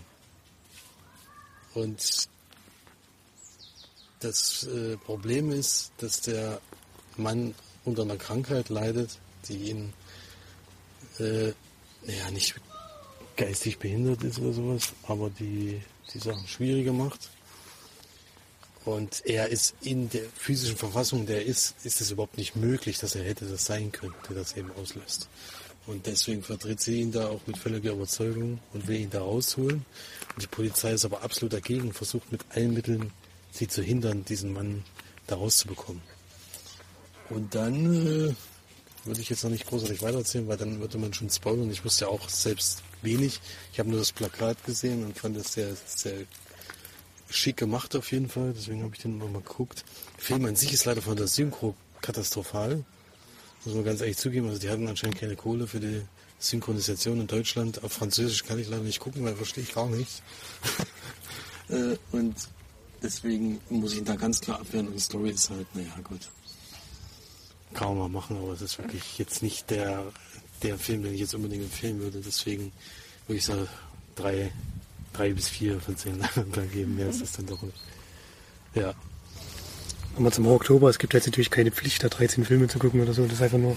Und das äh, Problem ist, dass der Mann unter einer Krankheit leidet, die ihn äh, ja, nicht geistig behindert ist oder sowas, aber die die Sachen schwieriger macht. Und er ist in der physischen Verfassung, der ist, ist es überhaupt nicht möglich, dass er hätte das sein können, der das eben auslöst. Und deswegen vertritt sie ihn da auch mit völliger Überzeugung und will ihn da rausholen. Und die Polizei ist aber absolut dagegen und versucht mit allen Mitteln, sie zu hindern, diesen Mann da rauszubekommen. Und dann äh, würde ich jetzt noch nicht großartig weitererzählen, weil dann würde man schon spoilern. Ich wusste ja auch selbst wenig. Ich habe nur das Plakat gesehen und fand es sehr, sehr schick gemacht auf jeden Fall. Deswegen habe ich den nochmal geguckt. Film an sich ist leider von der Synchro katastrophal. Muss man ganz ehrlich zugeben. Also die hatten anscheinend keine Kohle für die Synchronisation in Deutschland. Auf Französisch kann ich leider nicht gucken, weil verstehe ich gar nichts. Äh, und deswegen muss ich ihn da ganz klar abwehren. Und die Story ist halt, naja, gut. Kann man machen, aber es ist wirklich jetzt nicht der der Film, den ich jetzt unbedingt empfehlen würde. Deswegen würde ich sagen, drei, drei bis vier von zehn da geben. Mehr ist das dann doch. Ja. nochmal zum Oktober, es gibt jetzt natürlich keine Pflicht, da 13 Filme zu gucken oder so. Das ist einfach nur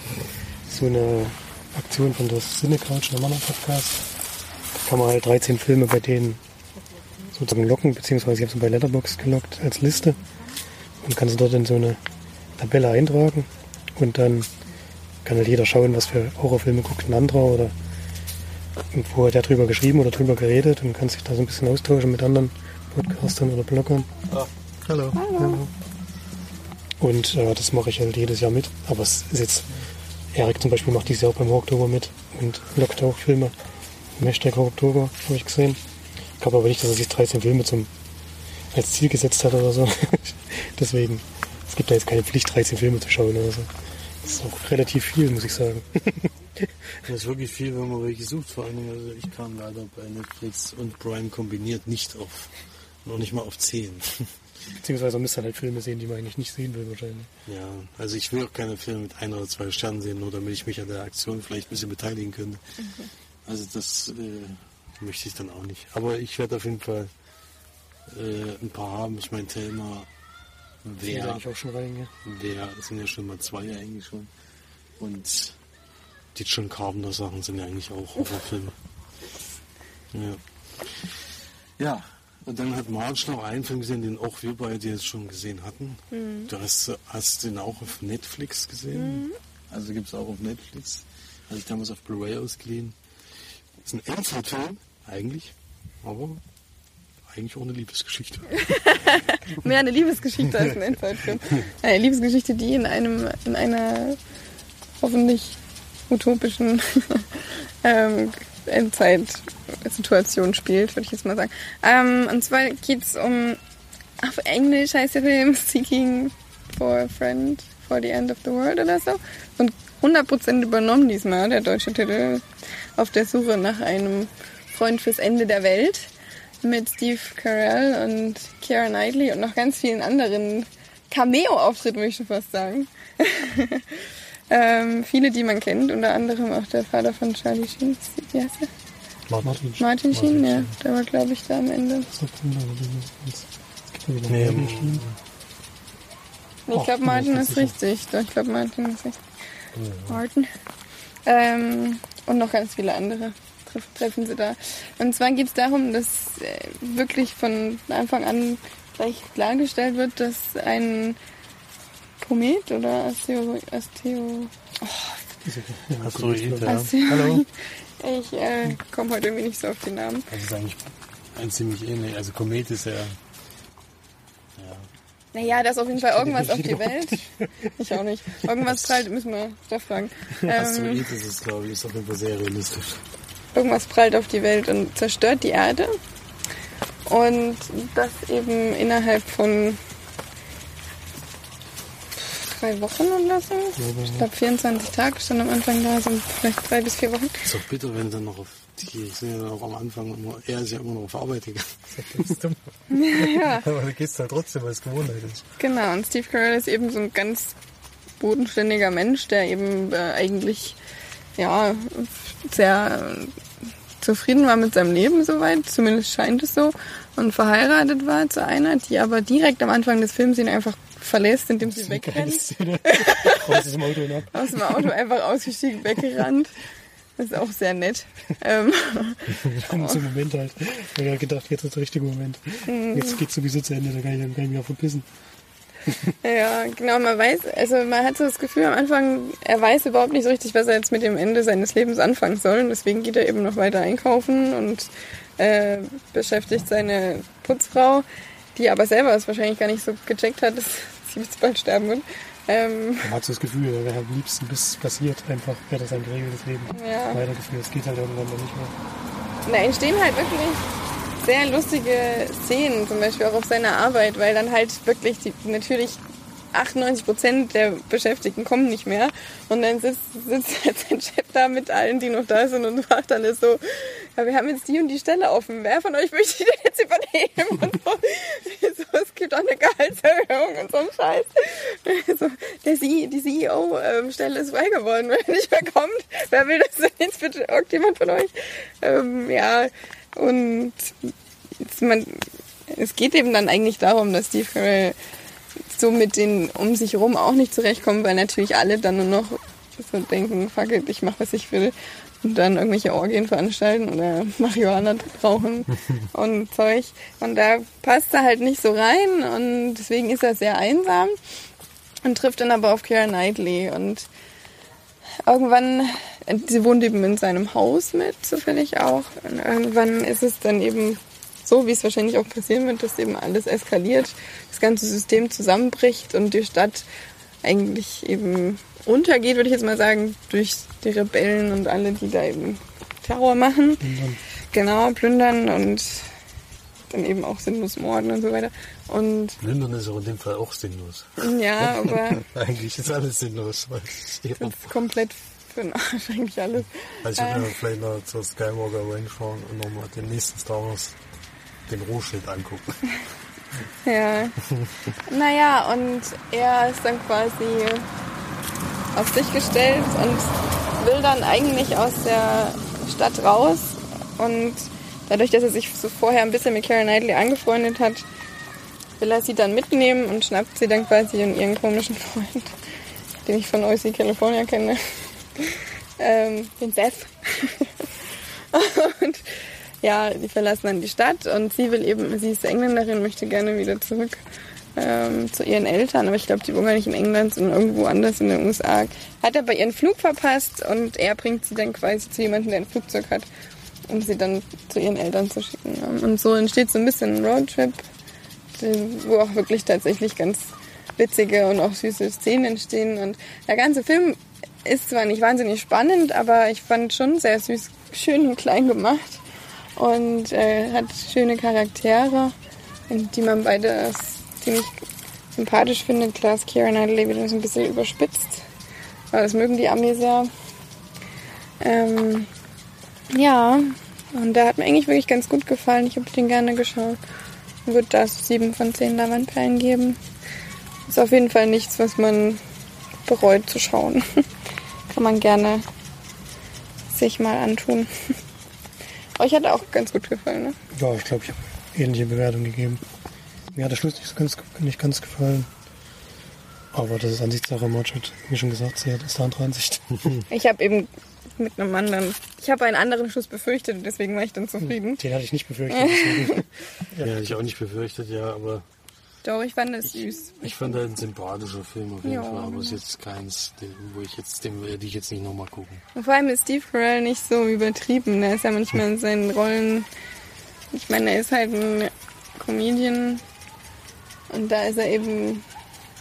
so eine Aktion von der Cinecouch, einem anderen Podcast. Da kann man halt 13 Filme bei denen sozusagen locken, beziehungsweise ich habe sie bei Letterboxd gelockt als Liste und kann sie dort in so eine Tabelle eintragen und dann kann halt jeder schauen, was für Horrorfilme guckt ein anderer oder irgendwo hat er drüber geschrieben oder drüber geredet und kann sich da so ein bisschen austauschen mit anderen Podcastern oder Bloggern. Ah, hallo. Hallo. Und äh, das mache ich halt jedes Jahr mit. Aber es ist jetzt, Erik zum Beispiel macht dieses Jahr auch beim Oktober mit und lockt auch Filme. Hashtag Oktober habe ich gesehen. Ich glaube aber nicht, dass er sich 13 Filme zum, als Ziel gesetzt hat oder so. Deswegen, es gibt da jetzt keine Pflicht, 13 Filme zu schauen oder so. Das ist auch relativ viel, muss ich sagen. Das ist wirklich viel, wenn man welche sucht. Vor allen Dingen, also ich kam leider bei Netflix und Prime kombiniert nicht auf, noch nicht mal auf 10. Beziehungsweise man müsste halt Filme sehen, die man eigentlich nicht sehen will wahrscheinlich. Ja, also ich will auch keine Filme mit ein oder zwei Sternen sehen, nur damit ich mich an der Aktion vielleicht ein bisschen beteiligen könnte. Also das äh, möchte ich dann auch nicht. Aber ich werde auf jeden Fall äh, ein paar haben. Ich meine, Thelma Wäre, eigentlich auch schon rein, ja. wäre, das sind ja schon mal zwei eigentlich schon. Und die John Carpenter Sachen sind ja eigentlich auch Horrorfilme. Ja. Ja, und dann hat Marge noch einen Film gesehen, den auch wir beide jetzt schon gesehen hatten. Du hast, hast den auch auf Netflix gesehen. Also gibt es auch auf Netflix. Hatte ich damals auf Blu-ray ausgeliehen. Ist ein Endzeit-Film, eigentlich. Aber eigentlich eine Liebesgeschichte. Mehr eine Liebesgeschichte als ein Endzeitfilm. Eine Liebesgeschichte, die in einem, in einer hoffentlich utopischen ähm, Endzeit-Situation spielt, würde ich jetzt mal sagen. Ähm, und zwar geht es um, auf Englisch heißt der Film Seeking for a Friend for the End of the World oder so. Und 100% übernommen diesmal, der deutsche Titel, auf der Suche nach einem Freund fürs Ende der Welt mit Steve Carell und Keira Knightley und noch ganz vielen anderen Cameo-Auftritten, würde ich schon fast sagen. ähm, viele, die man kennt, unter anderem auch der Vater von Charlie Sheen. Wie heißt er? Martin. Martin Sheen, ja. Der war, glaube ich, da am Ende. Nee, Martin Sheen. Nee, ich glaube, Martin ist richtig. Doch, ich glaube, Martin ist richtig. Martin. Ähm, und noch ganz viele andere treffen sie da. Und zwar geht es darum, dass äh, wirklich von Anfang an gleich klargestellt wird, dass ein Komet oder Astero... Astero Ja, Asteroid, ja. Astero Hallo. ich äh, komme heute irgendwie nicht so auf den Namen. Das ist eigentlich ein ziemlich ähnlich. Also Komet ist ja. Ja. Naja, da ist auf jeden Fall irgendwas auf die Welt. Ich auch nicht. Irgendwas prallt, müssen wir da fragen. Ähm, Asteroid ist es, glaube ich, ist auf jeden Fall sehr realistisch. Irgendwas prallt auf die Welt und zerstört die Erde. Und das eben innerhalb von drei Wochen oder so. Ich glaube 24 Tage stand am Anfang da, sind vielleicht drei bis vier Wochen. Ist doch bitter, wenn dann noch auf die sind ja noch am Anfang immer, er ist ja immer noch auf Arbeit gegangen. Ja, Aber da geht's halt trotzdem, weil es Gewohnheit ist. genau. Und Steve Carell ist eben so ein ganz bodenständiger Mensch, der eben äh, eigentlich ja sehr zufrieden war mit seinem Leben soweit, zumindest scheint es so, und verheiratet war zu einer, die aber direkt am Anfang des Films ihn einfach verlässt, indem sie wegrennt. Aus dem Auto ab. aus dem Auto einfach ausgestiegen, weggerannt. Das ist auch sehr nett. Ähm, In so Moment halt. Ich habe gedacht, jetzt ist der richtige Moment. Mhm. Jetzt geht's sowieso zu Ende, da kann ich, dann kann ich mich auch verpissen. ja, genau, man weiß, also man hat so das Gefühl am Anfang, er weiß überhaupt nicht so richtig, was er jetzt mit dem Ende seines Lebens anfangen soll. Und deswegen geht er eben noch weiter einkaufen und äh, beschäftigt seine Putzfrau, die aber selber es wahrscheinlich gar nicht so gecheckt hat, dass sie jetzt bald sterben wird. Ähm, Man hat so das Gefühl, er wäre am liebsten, bis es passiert, einfach wäre das sein geregeltes Leben Ja. weitergeführt. Es geht halt irgendwann dann nicht mehr. Da entstehen halt wirklich sehr lustige Szenen, zum Beispiel auch auf seiner Arbeit, weil dann halt wirklich die, natürlich 98 Prozent der Beschäftigten kommen nicht mehr. Und dann sitzt, sitzt halt sein Chef da mit allen, die noch da sind und fragt dann so, ja, wir haben jetzt die und die Stelle offen. Wer von euch möchte die denn jetzt übernehmen? Und so, so, es gibt auch eine Gehaltserhöhung und so ein Scheiß. So, der C, die CEO-Stelle ist frei geworden, wenn nicht mehr kommt. Wer will das denn jetzt bitte? Irgendjemand von euch? Ähm, ja, und jetzt man, es geht eben dann eigentlich darum, dass Steve Carell so mit den um sich rum auch nicht zurechtkommen, weil natürlich alle dann nur noch so denken, fuck it, ich mach was ich will und dann irgendwelche Orgien veranstalten oder Marihuana rauchen und Zeug. Und da passt er halt nicht so rein und deswegen ist er sehr einsam und trifft dann aber auf Keira Knightley und irgendwann, sie wohnt eben in seinem Haus mit, zufällig auch. Und irgendwann ist es dann eben so, wie es wahrscheinlich auch passieren wird, dass eben alles eskaliert, das ganze System zusammenbricht und die Stadt eigentlich eben untergeht, würde ich jetzt mal sagen, durch die Rebellen und alle, die da eben Terror machen. Plündern. Genau, plündern und dann eben auch sinnlos morden und so weiter. Und Plündern ist auch in dem Fall auch sinnlos. Ja, aber. eigentlich ist alles sinnlos. Weil ist komplett Arsch eigentlich alles. Also ich würde ähm, vielleicht noch zur Skywalker Range fahren und nochmal den nächsten Star Wars den Rohschild angucken. ja. naja, und er ist dann quasi auf sich gestellt und will dann eigentlich aus der Stadt raus und dadurch, dass er sich so vorher ein bisschen mit Karen Knightley angefreundet hat, will er sie dann mitnehmen und schnappt sie dann quasi in ihren komischen Freund, den ich von OC California kenne, ähm, den Seth. und ja, die verlassen dann die Stadt und sie will eben, sie ist Engländerin, möchte gerne wieder zurück ähm, zu ihren Eltern, aber ich glaube, die wohnen gar nicht in England, sondern irgendwo anders in den USA. Hat aber ihren Flug verpasst und er bringt sie dann quasi zu jemandem, der ein Flugzeug hat, um sie dann zu ihren Eltern zu schicken. Und so entsteht so ein bisschen ein Roadtrip, wo auch wirklich tatsächlich ganz witzige und auch süße Szenen entstehen. Und der ganze Film ist zwar nicht wahnsinnig spannend, aber ich fand schon sehr süß, schön und klein gemacht und äh, hat schöne Charaktere, die man beide ziemlich sympathisch findet. Klar ist Keira Knightley wieder so ein bisschen überspitzt, aber das mögen die Amis sehr. Ähm, ja, und der hat mir eigentlich wirklich ganz gut gefallen. Ich habe den gerne geschaut. Würde das 7 von 10 Lavandperlen geben. Ist auf jeden Fall nichts, was man bereut zu schauen. Kann man gerne sich mal antun. Euch hat er auch ganz gut gefallen, ne? Ja, ich glaube, ich habe ähnliche Bewertungen gegeben. Mir hat der Schluss nicht, ganz, nicht ganz gefallen. Aber das ist Ansichtssache. Marge hat, wie schon gesagt, sie hat ist eine andere Ansicht. Ich habe eben mit einem anderen. Ich habe einen anderen Schuss befürchtet, deswegen war ich dann zufrieden. Den hatte ich nicht befürchtet. ja, hätte ich auch nicht befürchtet, ja, aber. Doch, ich fand das süß. Ich fand das ein sympathischer Film auf jeden ja. Fall, aber es ist jetzt keins, wo ich jetzt, den werde ich jetzt nicht nochmal gucken. Und vor allem ist Steve Carell nicht so übertrieben. Er ist ja manchmal in seinen Rollen. Ich meine, er ist halt ein Comedian und da ist er eben.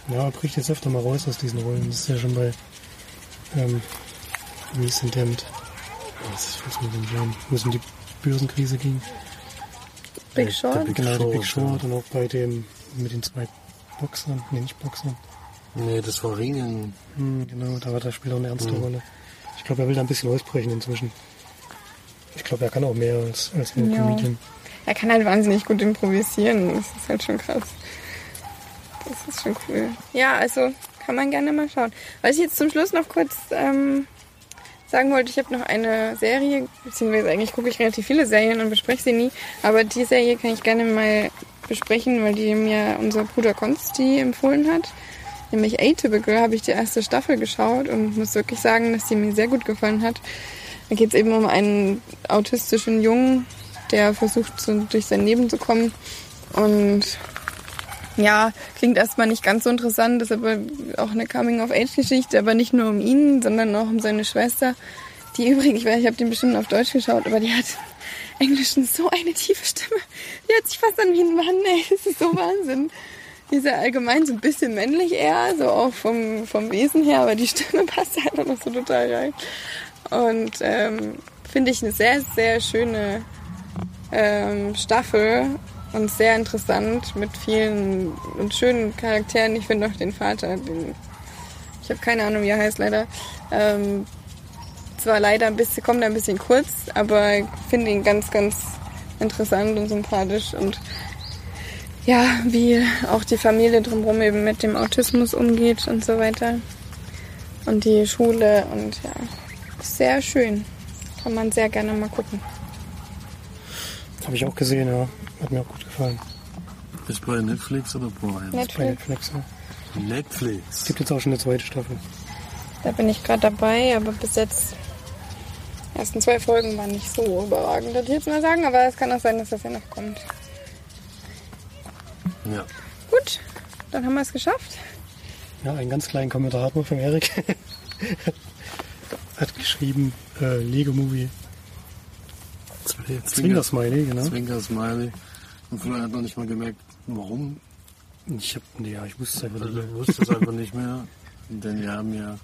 Ja, er bricht jetzt öfter mal raus aus diesen Rollen. Das ist ja schon bei. Ähm, wie ist denn der mit. Was ist mit dem Jam? Wo es um die Börsenkrise ging. Big äh, Short? Big genau, Short, Big Short und auch bei dem mit den zwei Boxern. Nee, nicht Boxern. Nee, das war Ringen. Hm, genau, da war der Spieler eine ernste hm. Rolle. Ich glaube, er will da ein bisschen ausbrechen inzwischen. Ich glaube, er kann auch mehr als, als nur ja. Comedian. Er kann halt wahnsinnig gut improvisieren. Das ist halt schon krass. Das ist schon cool. Ja, also kann man gerne mal schauen. Was ich jetzt zum Schluss noch kurz ähm, sagen wollte, ich habe noch eine Serie, beziehungsweise eigentlich gucke ich relativ viele Serien und bespreche sie nie, aber die Serie kann ich gerne mal besprechen, weil die mir unser Bruder Konsti empfohlen hat. Nämlich Atypical habe ich die erste Staffel geschaut und muss wirklich sagen, dass die mir sehr gut gefallen hat. Da geht es eben um einen autistischen Jungen, der versucht, so durch sein Leben zu kommen und ja, klingt erstmal nicht ganz so interessant, ist aber auch eine Coming-of-Age-Geschichte, aber nicht nur um ihn, sondern auch um seine Schwester, die übrigens, ich ich habe den bestimmt auf Deutsch geschaut, aber die hat Englischen so eine tiefe Stimme. Die hört sich fast an wie ein Mann, ey, das ist so Wahnsinn. Die ist ja allgemein so ein bisschen männlich eher, so auch vom, vom Wesen her, aber die Stimme passt einfach noch so total rein. Und ähm, finde ich eine sehr, sehr schöne ähm, Staffel und sehr interessant mit vielen und schönen Charakteren. Ich finde auch den Vater, den ich habe keine Ahnung, wie er heißt leider. Ähm, zwar leider ein bisschen, kommt ein bisschen kurz, aber ich finde ihn ganz, ganz interessant und sympathisch und ja, wie auch die Familie drumherum eben mit dem Autismus umgeht und so weiter. Und die Schule und ja, sehr schön. Kann man sehr gerne mal gucken. Habe ich auch gesehen, ja. Hat mir auch gut gefallen. Ist bei Netflix oder Prime? Netflix. Bei Netflix, ja. Netflix. Gibt jetzt auch schon eine zweite Staffel. Da bin ich gerade dabei, aber bis jetzt die ersten zwei Folgen waren nicht so überragend, würde ich jetzt mal sagen. Aber es kann auch sein, dass das ja noch kommt. Ja. Gut, dann haben wir es geschafft. Ja, einen ganz kleinen Kommentar hat man von Erik. hat geschrieben, äh, Lego Movie. Zwinker Smiley, genau. Zwinker Smiley. Und Florian hat noch nicht mal gemerkt, warum. Ich hab, nee, ja, ich wusste es einfach Also nicht. er wusste es einfach nicht mehr. Denn wir haben ja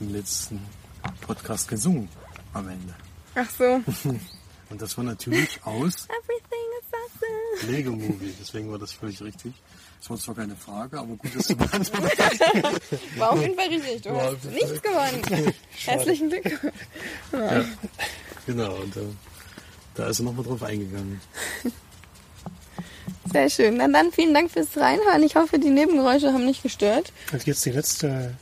im letzten Podcast gesungen am Ende. Ach so. Und das war natürlich aus Everything is awesome. Lego Movie. Deswegen war das völlig richtig. Das war zwar keine Frage, aber gut, dass du beantwortet hast. War auf jeden Fall richtig. Du War hast nichts gewonnen. Herzlichen Glückwunsch. Genau, und äh, da ist er nochmal drauf eingegangen. Sehr schön. Na dann vielen Dank fürs Reinhören. Ich hoffe, die Nebengeräusche haben nicht gestört. Also jetzt die letzte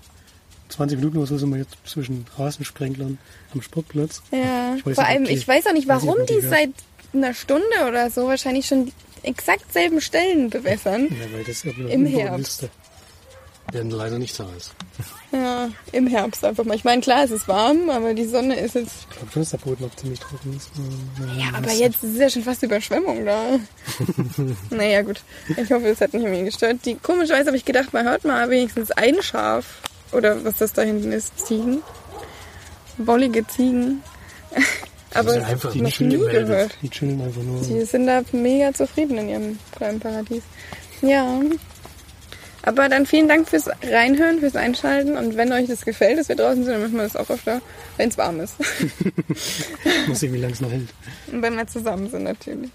20 Minuten oder so sind wir jetzt zwischen Rasensprenglern am Sportplatz. Ja. Vor allem, ich weiß auch nicht, warum die die hört. seit einer Stunde oder so wahrscheinlich schon die exakt selben Stellen bewässern. Ja, weil das Im Herbst. Der leider nicht da ist. Ja, im Herbst einfach mal. Ich meine, klar, es ist warm, aber die Sonne ist jetzt. Ich glaube schon, dass der Boden noch ziemlich trocken ist. Ja, aber jetzt ist ja schon fast Überschwemmung da. naja, gut. Ich hoffe, es hat nicht mehr gestört. Die, komischerweise habe ich gedacht, man hört mal wenigstens ein Schaf. Oder was das da hinten ist. Ziegen. Wollige Ziegen. aber sind einfach noch nicht nie gemeldet. gehört. Die chillen einfach nur. Die sind da mega zufrieden in ihrem kleinen Paradies. Ja. Aber dann vielen Dank fürs Reinhören, fürs Einschalten. Und wenn euch das gefällt, dass wir draußen sind, dann machen wir das auch öfter, wenn es warm ist. Mal sehen, wie lange es noch hält. Und wenn wir zusammen sind natürlich.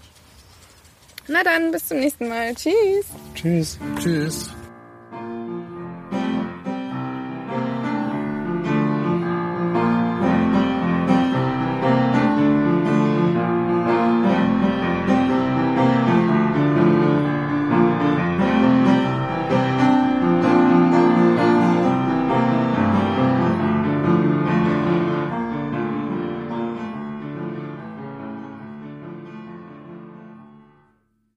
Na dann, bis zum nächsten Mal. Tschüss. Tschüss. Tschüss.